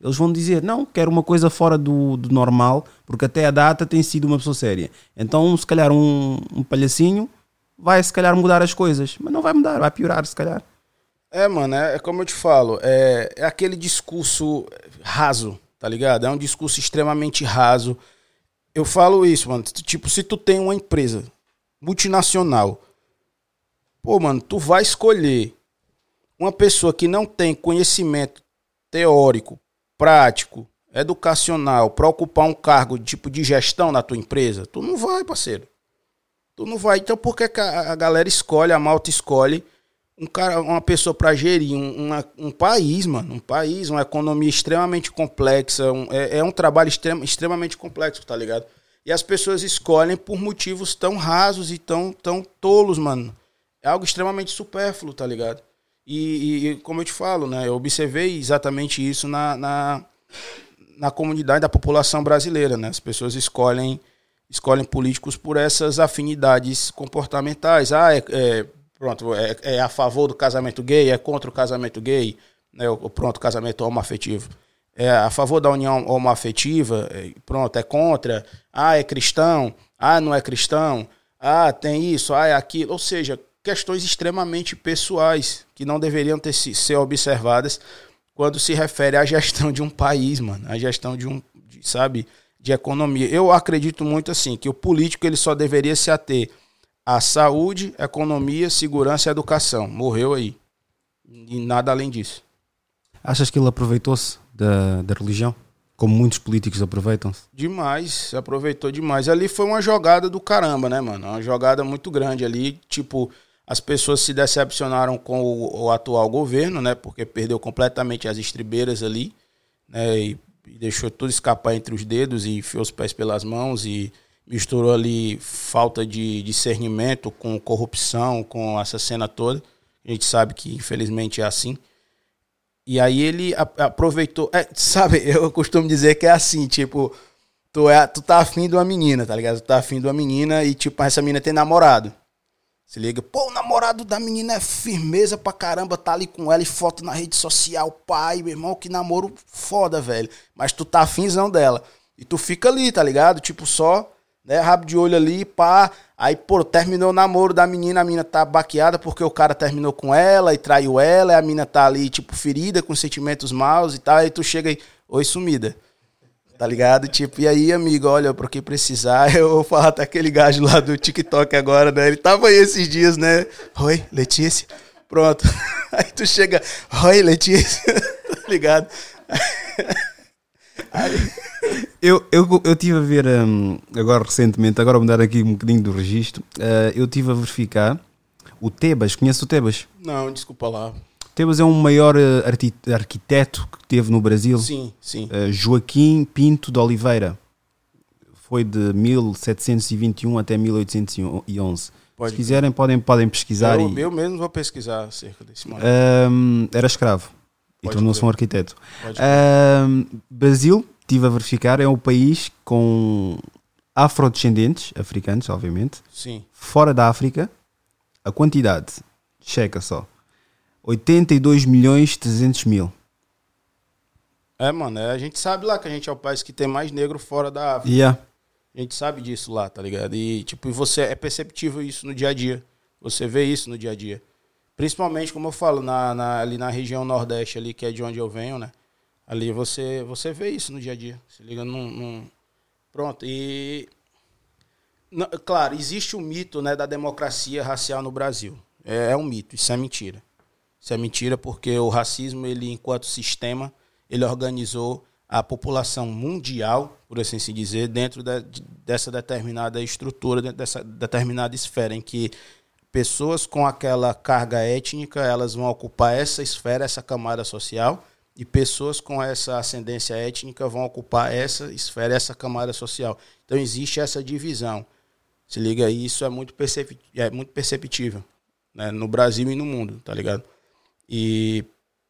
Speaker 2: Eles vão dizer, não, quero uma coisa fora do, do normal, porque até a data tem sido uma pessoa séria. Então, se calhar, um, um palhacinho vai, se calhar, mudar as coisas. Mas não vai mudar, vai piorar, se calhar.
Speaker 3: É, mano, é, é como eu te falo, é, é aquele discurso raso, tá ligado? É um discurso extremamente raso. Eu falo isso, mano. Tipo, se tu tem uma empresa multinacional, pô, mano, tu vai escolher uma pessoa que não tem conhecimento teórico, prático, educacional, para ocupar um cargo tipo de gestão na tua empresa, tu não vai, parceiro. Tu não vai. Então por que a galera escolhe, a malta escolhe um cara, uma pessoa para gerir um, uma, um país, mano, um país, uma economia extremamente complexa, um, é, é, um trabalho extrem, extremamente complexo, tá ligado? E as pessoas escolhem por motivos tão rasos e tão, tão tolos, mano. É algo extremamente supérfluo, tá ligado? E, e, como eu te falo, né, eu observei exatamente isso na, na, na comunidade da população brasileira, né? As pessoas escolhem escolhem políticos por essas afinidades comportamentais. Ah, é, é pronto, é, é, a favor do casamento gay, é contra o casamento gay, né? O, pronto, casamento homoafetivo. É a favor da união homoafetiva, é, pronto, é contra. Ah, é cristão. Ah, não é cristão. Ah, tem isso, ah, é aquilo. Ou seja, questões extremamente pessoais que não deveriam ter se, ser observadas quando se refere à gestão de um país, mano, a gestão de um, de, sabe, de economia. Eu acredito muito assim que o político ele só deveria se ater à saúde, economia, segurança e educação. Morreu aí. E nada além disso.
Speaker 2: Achas que ele aproveitou-se da, da religião? Como muitos políticos aproveitam-se?
Speaker 3: Demais, aproveitou demais. Ali foi uma jogada do caramba, né, mano? Uma jogada muito grande ali, tipo, as pessoas se decepcionaram com o, o, atual governo, né? Porque perdeu completamente as estribeiras ali, né? E, e, deixou tudo escapar entre os dedos e enfiou os pés pelas mãos e misturou ali falta de discernimento com corrupção, com essa cena toda. A gente sabe que infelizmente é assim. E aí ele aproveitou. É, sabe, eu costumo dizer que é assim, tipo, tu, é, tu tá afim de uma menina, tá ligado? Tu tá afim de uma menina e, tipo, essa menina tem namorado. Se liga, pô, o namorado da menina é firmeza pra caramba, tá ali com ela e foto na rede social, pai, meu irmão, que namoro foda, velho. Mas tu tá afinzão dela. E tu fica ali, tá ligado? Tipo, só, né, rabo de olho ali, pá. Aí, pô, terminou o namoro da menina, a menina tá baqueada porque o cara terminou com ela e traiu ela, e a menina tá ali, tipo, ferida, com sentimentos maus e tal. Aí tu chega aí, oi, sumida. Tá ligado? Tipo, e aí, amigo, olha, por que precisar, eu vou falar até aquele gajo lá do TikTok agora, né? Ele tava aí esses dias, né? Oi, Letícia. Pronto. Aí tu chega, oi, Letícia. tá ligado?
Speaker 2: Aí... Eu, eu, eu tive a ver um, agora recentemente, agora mudar aqui um bocadinho do registro, uh, eu tive a verificar o Tebas, conhece o Tebas?
Speaker 3: Não, desculpa lá.
Speaker 2: Tebas é o maior uh, arquiteto que teve no Brasil.
Speaker 3: Sim, sim.
Speaker 2: Uh, Joaquim Pinto de Oliveira. Foi de 1721 até 1811. Pode Se quiserem, podem, podem pesquisar.
Speaker 3: Eu,
Speaker 2: e...
Speaker 3: eu mesmo vou pesquisar acerca desse
Speaker 2: mano. Um, era escravo Pode e tornou-se um arquiteto. Um, Brasil, estive a verificar, é um país com afrodescendentes, africanos, obviamente.
Speaker 3: Sim.
Speaker 2: Fora da África, a quantidade, checa só, 82 milhões 300 mil.
Speaker 3: É, mano, é, a gente sabe lá que a gente é o país que tem mais negro fora da África.
Speaker 2: Yeah.
Speaker 3: A gente sabe disso lá, tá ligado? E, tipo, você é perceptível isso no dia a dia. Você vê isso no dia a dia. Principalmente, como eu falo, na, na, ali na região nordeste, ali, que é de onde eu venho, né? Ali você, você vê isso no dia a dia. Se liga num... Pronto. E. Não, claro, existe o mito né, da democracia racial no Brasil. É, é um mito, isso é mentira. Isso é mentira porque o racismo, ele, enquanto sistema, ele organizou a população mundial, por assim se dizer, dentro de, dessa determinada estrutura, dentro dessa determinada esfera em que pessoas com aquela carga étnica, elas vão ocupar essa esfera, essa camada social, e pessoas com essa ascendência étnica vão ocupar essa esfera, essa camada social. Então existe essa divisão. Se liga aí, isso é muito, percep é muito perceptível né? no Brasil e no mundo, tá ligado? E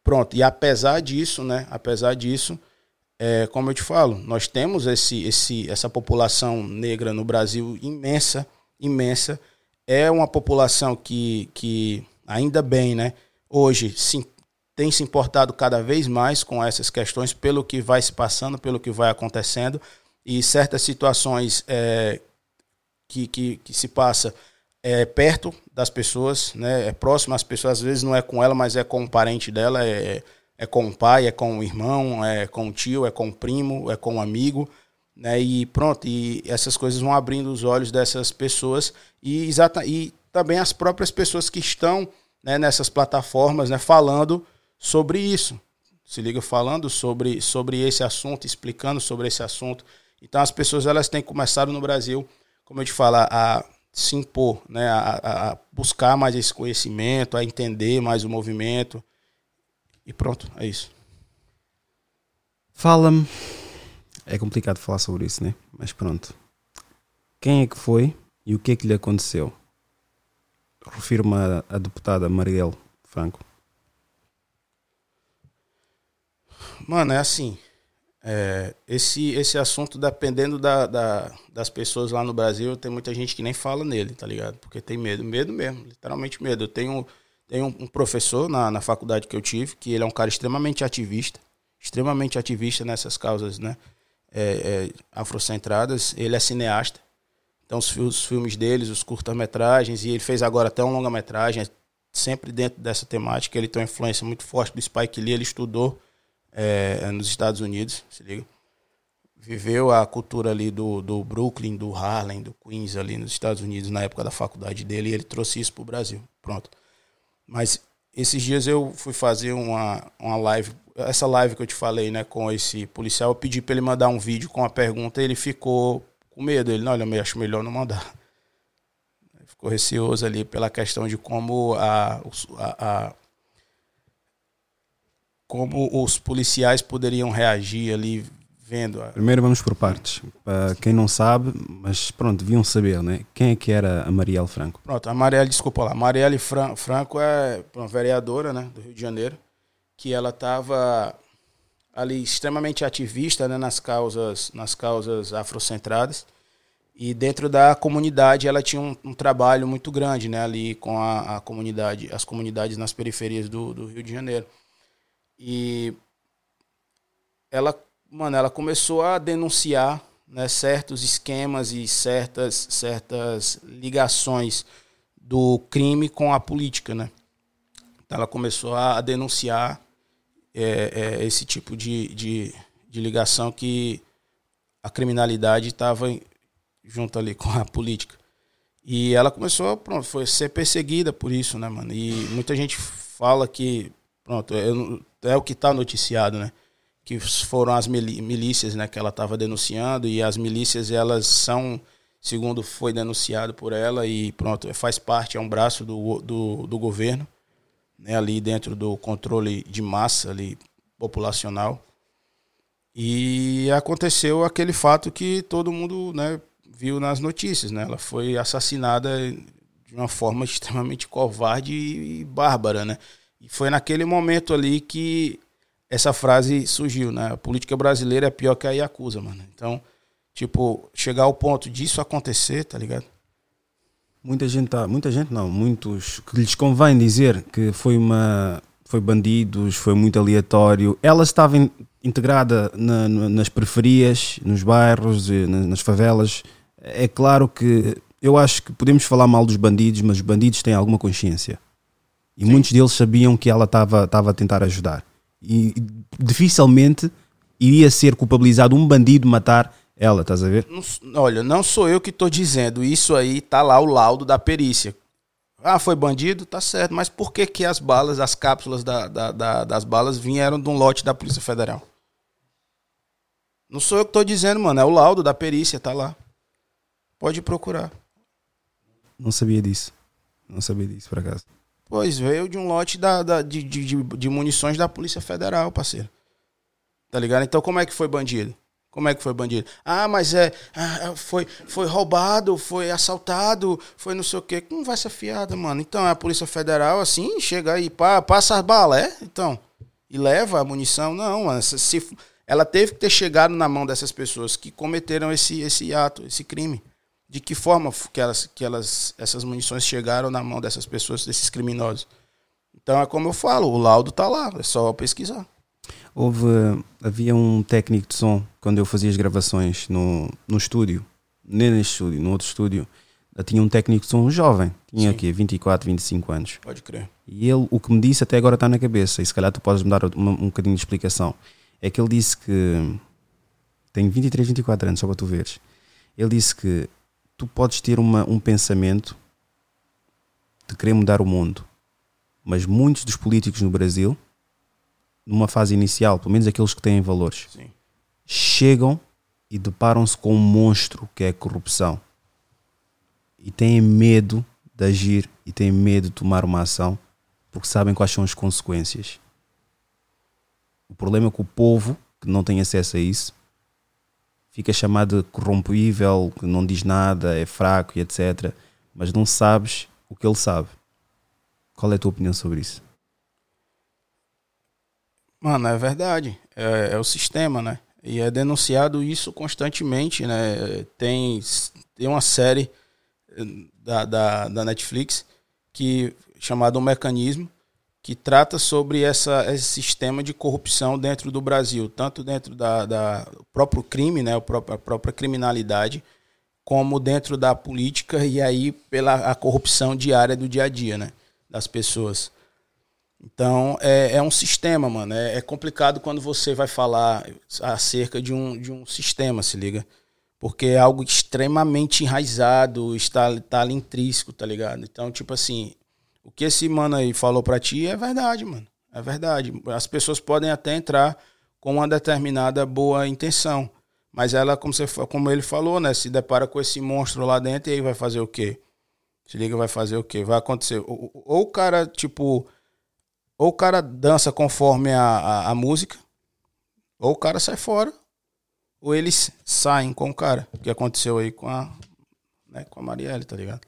Speaker 3: pronto, e apesar disso, né? Apesar disso, é, como eu te falo, nós temos esse, esse, essa população negra no Brasil imensa, imensa. É uma população que, que ainda bem, né? Hoje, sim, tem se importado cada vez mais com essas questões, pelo que vai se passando, pelo que vai acontecendo, e certas situações é, que, que, que, se passa é, perto das pessoas, né, é próximo às pessoas, às vezes não é com ela, mas é com o parente dela, é, é com o pai, é com o irmão, é com o tio, é com o primo, é com o amigo, né, e pronto, e essas coisas vão abrindo os olhos dessas pessoas e, exata, e também as próprias pessoas que estão né, nessas plataformas né, falando sobre isso. Se liga falando sobre, sobre esse assunto, explicando sobre esse assunto. Então as pessoas elas têm começado no Brasil, como eu te falo, a se impor, né, a, a buscar mais esse conhecimento, a entender mais o movimento. E pronto, é isso.
Speaker 2: Fala-me. É complicado falar sobre isso, né? Mas pronto. Quem é que foi e o que é que lhe aconteceu? Refiro-me à, deputada Marielle Franco.
Speaker 3: Mano, é assim. É, esse, esse assunto, dependendo da, da, das pessoas lá no Brasil, tem muita gente que nem fala nele, tá ligado? Porque tem medo, medo mesmo, literalmente medo. Eu tenho, tenho um professor na, na faculdade que eu tive, que ele é um cara extremamente ativista, extremamente ativista nessas causas, né? É, é, afrocentradas. Ele é cineasta. Então, os, os filmes deles, os curta-metragens, e ele fez agora até um longa-metragem, sempre dentro dessa temática. Ele tem uma influência muito forte do Spike Lee. Ele estudou é, nos Estados Unidos, se liga. Viveu a cultura ali do, do Brooklyn, do Harlem, do Queens ali nos Estados Unidos na época da faculdade dele e ele trouxe isso para o Brasil. Pronto. Mas esses dias eu fui fazer uma, uma live, essa live que eu te falei, né, com esse policial, eu pedi para ele mandar um vídeo com a pergunta, ele ficou com medo, ele, não, olha, eu acho melhor não mandar. Ficou receoso ali pela questão de como a, a, a como os policiais poderiam reagir ali vendo. A...
Speaker 2: Primeiro vamos por partes. Para quem não sabe, mas pronto, deviam saber, né? Quem é que era a Marielle Franco?
Speaker 3: Pronto, a Marielle, desculpa lá, Marielle Fran Franco é uma vereadora, né, do Rio de Janeiro, que ela estava ali extremamente ativista, né, nas causas, nas causas afrocentradas. E dentro da comunidade ela tinha um, um trabalho muito grande, né, ali com a, a comunidade, as comunidades nas periferias do, do Rio de Janeiro. E ela, mano, ela começou a denunciar né, certos esquemas e certas, certas ligações do crime com a política, né? Então ela começou a denunciar é, é, esse tipo de, de, de, ligação que a criminalidade estava junto ali com a política. E ela começou, pronto, foi ser perseguida por isso, né, mano? E muita gente fala que, pronto, eu, é o que está noticiado, né? Que foram as milícias, né? Que ela estava denunciando e as milícias elas são, segundo foi denunciado por ela e pronto, faz parte, é um braço do, do, do governo, né? Ali dentro do controle de massa ali populacional. E aconteceu aquele fato que todo mundo, né? Viu nas notícias, né? Ela foi assassinada de uma forma extremamente covarde e bárbara, né? E foi naquele momento ali que essa frase surgiu, né? A política brasileira é pior que a Yakuza, mano. Então, tipo, chegar ao ponto disso acontecer, tá ligado?
Speaker 2: Muita gente tá, muita gente não, muitos que lhes convém dizer que foi uma foi bandidos, foi muito aleatório. Ela estava in, integrada na, nas periferias, nos bairros, nas favelas. É claro que eu acho que podemos falar mal dos bandidos, mas os bandidos têm alguma consciência. E Sim. muitos deles sabiam que ela estava a tentar ajudar. E dificilmente iria ser culpabilizado um bandido matar ela, estás a ver?
Speaker 3: Não, olha, não sou eu que estou dizendo. Isso aí tá lá o laudo da perícia. Ah, foi bandido? Tá certo. Mas por que, que as balas, as cápsulas da, da, da, das balas vieram de um lote da Polícia Federal? Não sou eu que estou dizendo, mano. É o laudo da perícia, tá lá. Pode procurar.
Speaker 2: Não sabia disso. Não sabia disso, por acaso.
Speaker 3: Pois veio de um lote da, da de, de, de, munições da Polícia Federal, parceiro. Tá ligado? Então como é que foi bandido? Como é que foi bandido? Ah, mas é. Ah, foi, foi roubado, foi assaltado, foi não sei o quê. Ser fiada, mano. Então é a Polícia Federal, assim, chega aí, pá, passa as balas, é? Então. E leva a munição? Não, mano. Se, ela teve que ter chegado na mão dessas pessoas que cometeram esse, esse ato, esse crime de que forma que elas, que elas, essas munições chegaram na mão dessas pessoas, desses criminosos. Então é como eu falo, o laudo tá lá, é só pesquisar.
Speaker 2: Houve, havia um técnico de som quando eu fazia as gravações no, no estúdio, nem neste estúdio, no outro estúdio. Tinha um técnico de som um jovem, tinha
Speaker 3: Sim.
Speaker 2: aqui 24, 25 anos.
Speaker 3: Pode crer.
Speaker 2: E ele, o que me disse até agora está na cabeça, e se calhar tu podes me dar uma- um bocadinho de explicação. É que ele disse que tem 23, 24 anos, só para tu veres. Ele disse que tu podes ter uma, um pensamento de querer mudar o mundo, mas muitos dos políticos no Brasil, numa fase inicial, pelo menos aqueles que têm valores,
Speaker 3: Sim.
Speaker 2: chegam e deparam-se com um monstro que é a corrupção e têm medo de agir e têm medo de tomar uma ação porque sabem quais são as consequências. O problema é que o povo que não tem acesso a isso fica chamado de corrompível, que não diz nada, é fraco e etc. Mas não sabes o que ele sabe. Qual é a tua opinião sobre isso?
Speaker 3: Mano, é verdade. É, é o sistema, né? E é denunciado isso constantemente, né? Tem, tem uma série eh, da, da, da Netflix que chamada O Mecanismo, que trata sobre essa, esse sistema de corrupção dentro do Brasil, tanto dentro da, da próprio crime, né? O próprio, a própria criminalidade, como dentro da política e aí pela a corrupção diária do dia a dia, né? Das pessoas. Então, é, é um sistema, mano. É, é complicado quando você vai falar acerca de um, de um sistema, se liga? Porque é algo extremamente enraizado, está, está ali intrínseco, tá ligado? Então, tipo assim, o que esse mano aí falou pra ti é verdade, mano. É verdade. As pessoas podem até entrar com uma determinada boa intenção. Mas ela, como, você, como ele falou, né? Se depara com esse monstro lá dentro e aí vai fazer o quê? Se liga, vai fazer o quê? Vai acontecer. Ou, ou- o cara, tipo ou o cara dança conforme a, a, a música, ou o cara sai fora, ou eles saem com o cara. Que aconteceu aí com a, né, com a Marielle, tá ligado?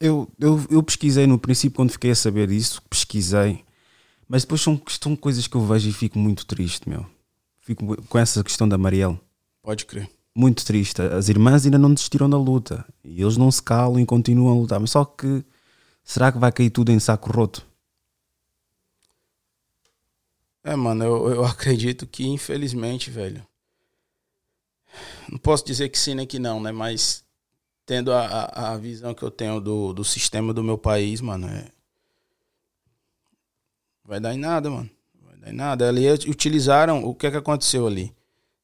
Speaker 2: Eu, eu, eu pesquisei no princípio, quando fiquei a saber isso, pesquisei, mas depois são, são coisas que eu vejo e fico muito triste, meu. Fico com essa questão da Marielle.
Speaker 3: Pode crer.
Speaker 2: Muito triste. As irmãs ainda não desistiram da luta. E eles não se calam e continuam a lutar. Mas só que será que vai cair tudo em saco roto?
Speaker 3: É, mano, eu, eu acredito que, infelizmente, velho. Não posso dizer que sim nem que não, né? Mas tendo a, a, visão que eu tenho do, do sistema do meu país, mano, é. Vai dar em nada, mano. Vai dar em nada. Ali utilizaram. O que é que aconteceu ali?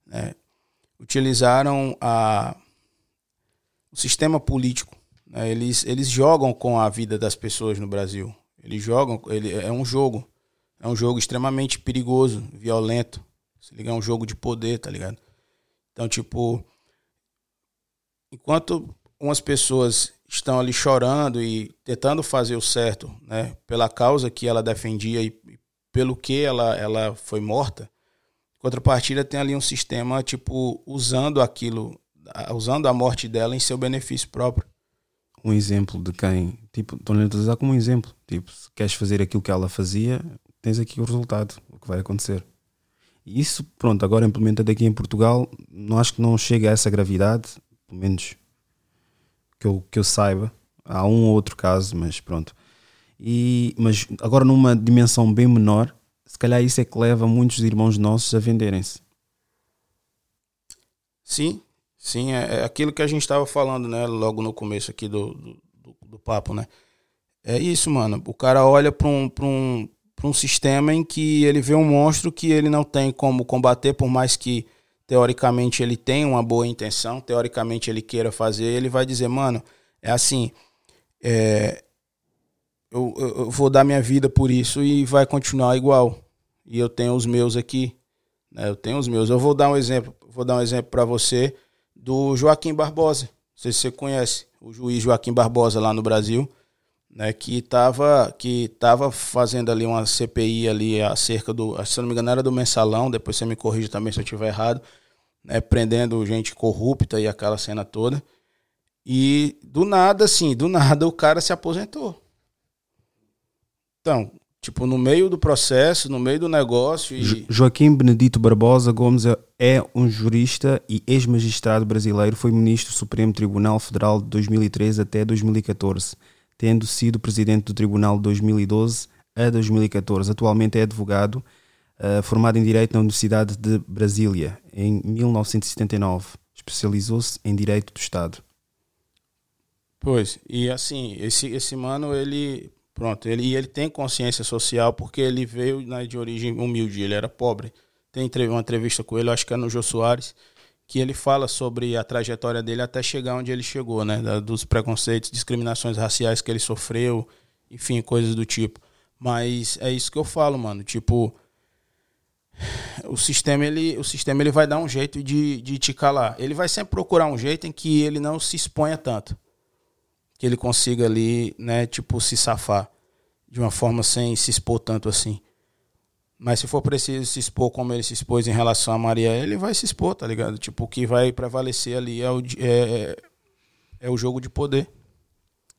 Speaker 3: né? Utilizaram a, o sistema político. né? Eles, eles jogam com a vida das pessoas no Brasil. Eles jogam. Ele, é um jogo. É um jogo extremamente perigoso, violento. Se liga, é um jogo de poder, tá ligado? Então, tipo, enquanto umas pessoas estão ali chorando e tentando fazer o certo, né, pela causa que ela defendia e pelo que ela, ela foi morta, em contrapartida tem ali um sistema, tipo, usando aquilo, usando a morte dela em seu benefício próprio.
Speaker 2: Um exemplo de quem, tipo, estou a utilizar como um exemplo. Tipo, se queres fazer aquilo que ela fazia, tens aqui o resultado, o que vai acontecer. Isso, pronto, agora implementado aqui em Portugal, não acho que não chega a essa gravidade, pelo menos que eu, que eu saiba. Há um ou outro caso, mas pronto. E, mas agora numa dimensão bem menor, se calhar isso é que leva muitos irmãos nossos a venderem-se.
Speaker 3: Sim, sim, é, é aquilo que a gente estava falando, né, logo no começo aqui do, do, do- do papo, né? É isso, mano. O cara olha para um, pra um, um sistema em que ele vê um monstro que ele não tem como combater, por mais que teoricamente ele tenha uma boa intenção, teoricamente ele queira fazer, ele vai dizer, mano, é assim, é, eu, eu vou dar minha vida por isso e vai continuar igual. E eu tenho os meus aqui, né? Eu tenho os meus. Eu vou dar um exemplo, vou dar um exemplo para você do Joaquim Barbosa. Não sei se você conhece o juiz Joaquim Barbosa lá no Brasil, né? Que estava que tava fazendo ali uma CPI ali acerca do, se não me engano era do mensalão. Depois você me corrige também se eu estiver errado, né? Prendendo gente corrupta e aquela cena toda. E do nada, assim, do nada o cara se aposentou. Então, tipo, no meio do processo, no meio do negócio. E...
Speaker 2: Joaquim Benedito Barbosa Gomes é um jurista e ex-magistrado brasileiro, foi ministro do Supremo Tribunal Federal de 2013 até 2014, tendo sido presidente do Tribunal de 2012 a 2014. Atualmente é advogado, uh, formado em Direito na Universidade de Brasília, em 1979. Especializou-se em Direito do Estado.
Speaker 3: Pois, e assim, esse, esse mano, ele. Pronto, ele, ele tem consciência social porque ele veio né, de origem humilde, ele era pobre. Tem uma entrevista com ele, acho que é no Jô Soares, que ele fala sobre a trajetória dele até chegar onde ele chegou, né? Dos preconceitos, discriminações raciais que ele sofreu, enfim, coisas do tipo. Mas é isso que eu falo, mano. Tipo, o sistema ele, o sistema ele vai dar um jeito de, de te calar. Ele vai sempre procurar um jeito em que ele não se exponha tanto. Que ele consiga ali, né, tipo, se safar de uma forma sem se expor tanto assim. Mas se for preciso se expor como ele se expôs em relação a Maria, ele vai se expor, tá ligado? Tipo, o que vai prevalecer ali é o, é, é o jogo de poder.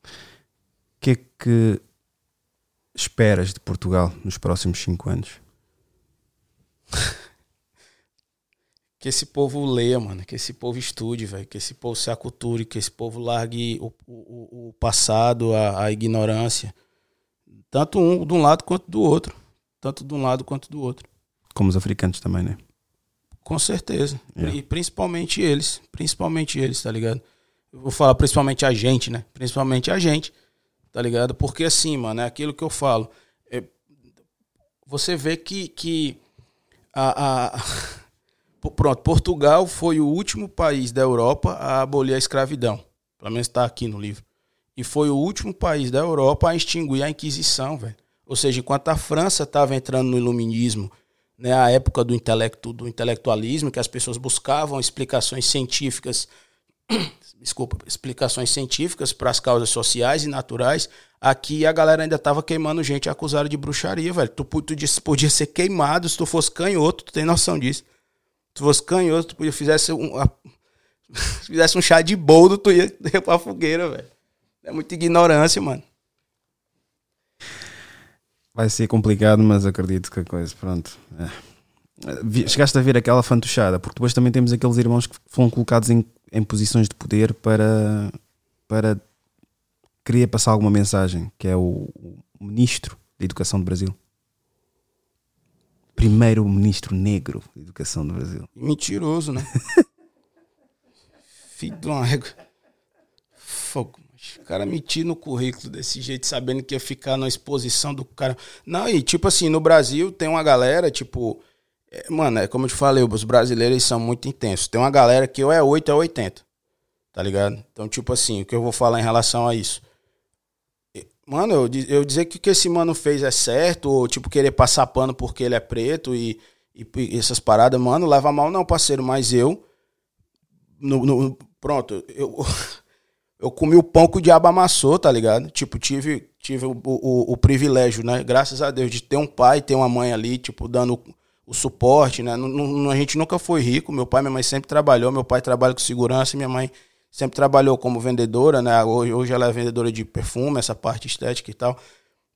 Speaker 2: O que é que esperas de Portugal nos próximos cinco anos?
Speaker 3: que esse povo leia, mano, que esse povo estude, velho, que esse povo se aculture, que esse povo largue o, o, o passado, a, a ignorância, tanto um de um lado quanto do outro tanto de um lado quanto do outro.
Speaker 2: Como os africanos também, né?
Speaker 3: Com certeza. Yeah. E principalmente eles. Principalmente eles, tá ligado? Eu vou falar principalmente a gente, né? Principalmente a gente, tá ligado? Porque assim, mano, é aquilo que eu falo. É, você vê que, que a, a, pronto, Portugal foi o último país da Europa a abolir a escravidão. Pelo menos está aqui no livro. E foi o último país da Europa a extinguir a Inquisição, velho. Ou seja, enquanto a França estava entrando no iluminismo, né, a época do, intelecto, do intelectualismo, que as pessoas buscavam explicações científicas, desculpa, explicações científicas para as causas sociais e naturais, aqui a galera ainda estava queimando gente acusada de bruxaria, velho. Tu, tu, tu podia ser queimado se tu fosse canhoto, tu tem noção disso. Se tu fosse canhoto, tu podia fizesse um, fizesse um chá de boldo, tu ia, ia pra fogueira, velho. É muita ignorância, mano.
Speaker 2: Vai ser complicado, mas acredito que a coisa, pronto. É. Chegaste a ver aquela fantochada, porque depois também temos aqueles irmãos que foram colocados em, em posições de poder para, para querer passar alguma mensagem, que é o, o ministro da Educação do Brasil. Primeiro ministro negro da Educação do Brasil.
Speaker 3: Mentiroso, né? Filho de uma régua. Fogo. O cara mentir no currículo desse jeito, sabendo que ia ficar na exposição do cara. Não, e tipo assim, no Brasil tem uma galera, tipo. É, mano, é como eu te falei, os brasileiros são muito intensos. Tem uma galera que ou é 8 ou é 80. Tá ligado? Então, tipo assim, o que eu vou falar em relação a isso? Mano, eu, eu dizer que o que esse mano fez é certo, ou tipo, querer passar pano porque ele é preto e, e, e essas paradas, mano, leva mal não, parceiro, mas eu. No, no, pronto, eu. eu comi o pão que o diabo amassou, tá ligado? Tipo, tive, tive o, o, o, privilégio, né? Graças a Deus, de ter um pai, ter uma mãe ali, tipo, dando o suporte, né? a gente nunca foi rico. Meu pai e minha mãe sempre trabalhou. Meu pai trabalha com segurança, minha mãe sempre trabalhou como vendedora, né? Hoje, hoje ela é vendedora de perfume, essa parte estética e tal.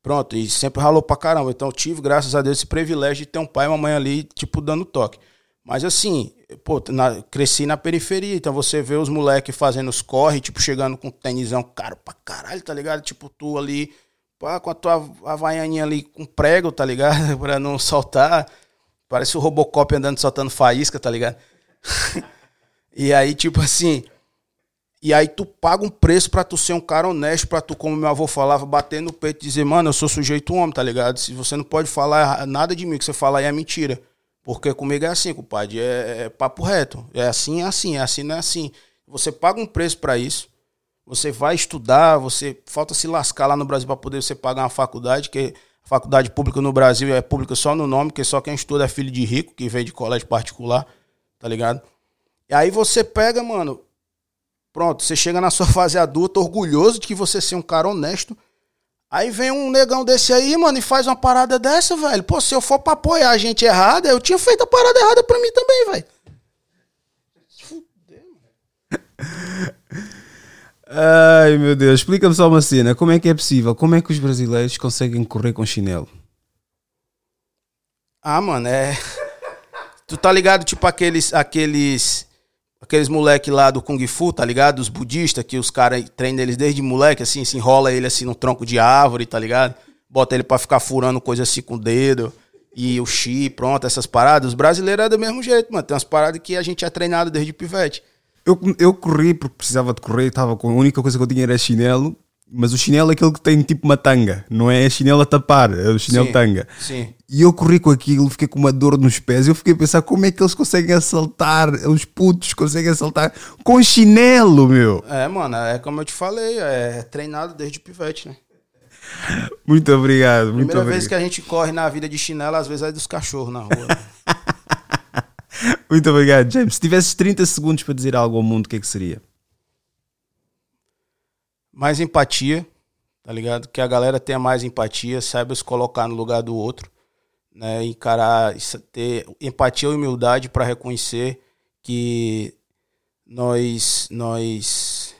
Speaker 3: Pronto, e sempre ralou pra caramba. Então, tive, graças a Deus, esse privilégio de ter um pai e uma mãe ali, tipo, dando toque. Mas assim, pô, na, cresci na periferia, então você vê os moleques fazendo os corre, tipo, chegando com tênisão caro pra caralho, tá ligado? Tipo, tu ali, pá, com a tua havaianinha ali com prego, tá ligado? pra não soltar. Parece o Robocop andando soltando faísca, tá ligado? e aí, tipo assim. E aí tu paga um preço pra tu ser um cara honesto, pra tu, como meu avô falava, bater no peito e dizer, mano, eu sou sujeito homem, tá ligado? Se você não pode falar nada de mim, que você fala aí é mentira. Porque comigo é assim, compadre, é, é papo reto. É assim, é assim, é assim, não é assim. Você paga um preço para isso. Você vai estudar, você falta se lascar lá no Brasil para poder você pagar uma faculdade, que a faculdade pública no Brasil é pública só no nome, que só quem estuda é filho de rico, que vem de colégio particular, tá ligado? E aí você pega, mano, pronto, você chega na sua fase adulta orgulhoso de que você ser um cara honesto, Aí vem um negão desse aí, mano, e faz uma parada dessa, velho. Pô, se eu for pra apoiar a gente errada, eu tinha feito a parada errada pra mim também, velho.
Speaker 2: Ai, meu Deus, explica-me só uma cena. Como é que é possível? Como é que os brasileiros conseguem correr com chinelo?
Speaker 3: Ah, mano, é. Tu tá ligado, tipo, aqueles. aqueles aqueles moleque lá do Kung Fu, tá ligado? Os budistas, que os caras treinam eles desde moleque, assim, se enrola ele assim no tronco de árvore, tá ligado? bota ele pra ficar furando coisa assim com o dedo. E o chi, pronto, essas paradas. Os brasileiros é do mesmo jeito, mano. Tem umas paradas que a gente é treinado desde pivete.
Speaker 2: Eu, eu corri porque precisava de correr, estava com a única coisa que eu tinha era chinelo, mas o chinelo é aquele que tem tipo uma tanga, não é chinelo a tapar, é o chinelo
Speaker 3: Sim,
Speaker 2: tanga.
Speaker 3: sim.
Speaker 2: E eu corri com aquilo, fiquei com uma dor nos pés, eu fiquei a pensar como é que eles conseguem assaltar, os putos conseguem assaltar com chinelo, meu.
Speaker 3: É, mano, é como eu te falei, é treinado desde pivete, né?
Speaker 2: Muito obrigado, muito
Speaker 3: Primeira
Speaker 2: obrigado.
Speaker 3: vez que a gente corre na vida de chinelo, às vezes é dos cachorros na rua.
Speaker 2: Muito obrigado, James. Se tivesses 30 segundos para dizer algo ao mundo, o que é que seria?
Speaker 3: Mais empatia, tá ligado? Que a galera tenha mais empatia, saiba se colocar no lugar do outro, né? Encarar, ter empatia e humildade para reconhecer que nós, nós,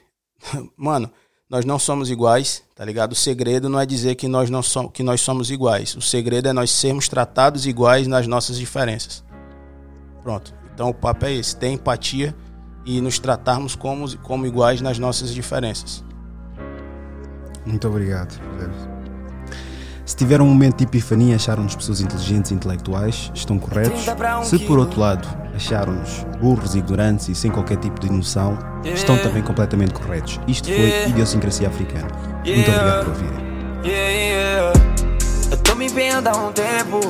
Speaker 3: mano, nós não somos iguais, tá ligado? O segredo não é dizer que nós não somos, que nós somos iguais. O segredo é nós sermos tratados iguais nas nossas diferenças. Pronto. Então o papo é esse: ter empatia e nos tratarmos como, como iguais nas nossas diferenças.
Speaker 2: Muito obrigado. Se tiveram um momento de epifania e acharam-nos pessoas inteligentes e intelectuais, estão corretos. Se por outro lado acharam-nos burros, ignorantes e sem qualquer tipo de noção, estão também completamente corretos. Isto foi Idiosincrasia Africana. Muito obrigado por ouvirem.
Speaker 4: Yeah, yeah. Eu tô me empenhando há um tempo.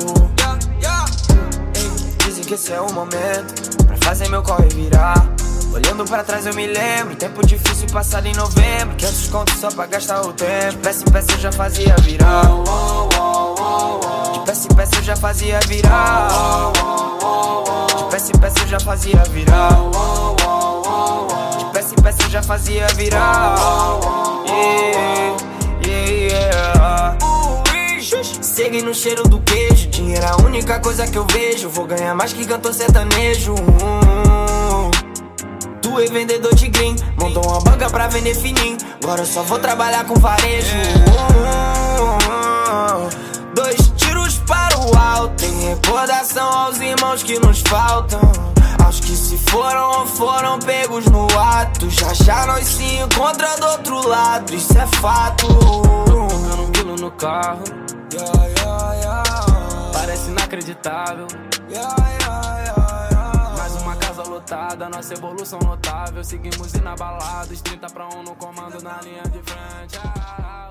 Speaker 4: Dizem que esse é o momento pra fazer meu corre virar. Olhando pra trás eu me lembro, tempo difícil passado em novembro. 500 contos só pra gastar o tempo. De peça em peça eu já fazia virar. De peça em peça eu já fazia virar. De peça em peça eu já fazia virar. De peça em peça eu já fazia virar. Segue no cheiro do queijo. Dinheiro é a única coisa que eu vejo. Vou ganhar mais que cantor sertanejo. Tu é vendedor de green. Montou uma banca pra vender fininho. Agora eu só vou trabalhar com varejo. Dois tiros para o alto. Em recordação aos irmãos que nos faltam. Aos que se foram ou foram pegos no ato. Já já nós se encontra do outro lado. Isso é fato. Fumando um quilo no carro. Yeah, yeah, yeah. Parece inacreditável. Casa lotada, nossa evolução notável. Seguimos inabalado, 30 pra 1 no comando na linha de frente. Ah,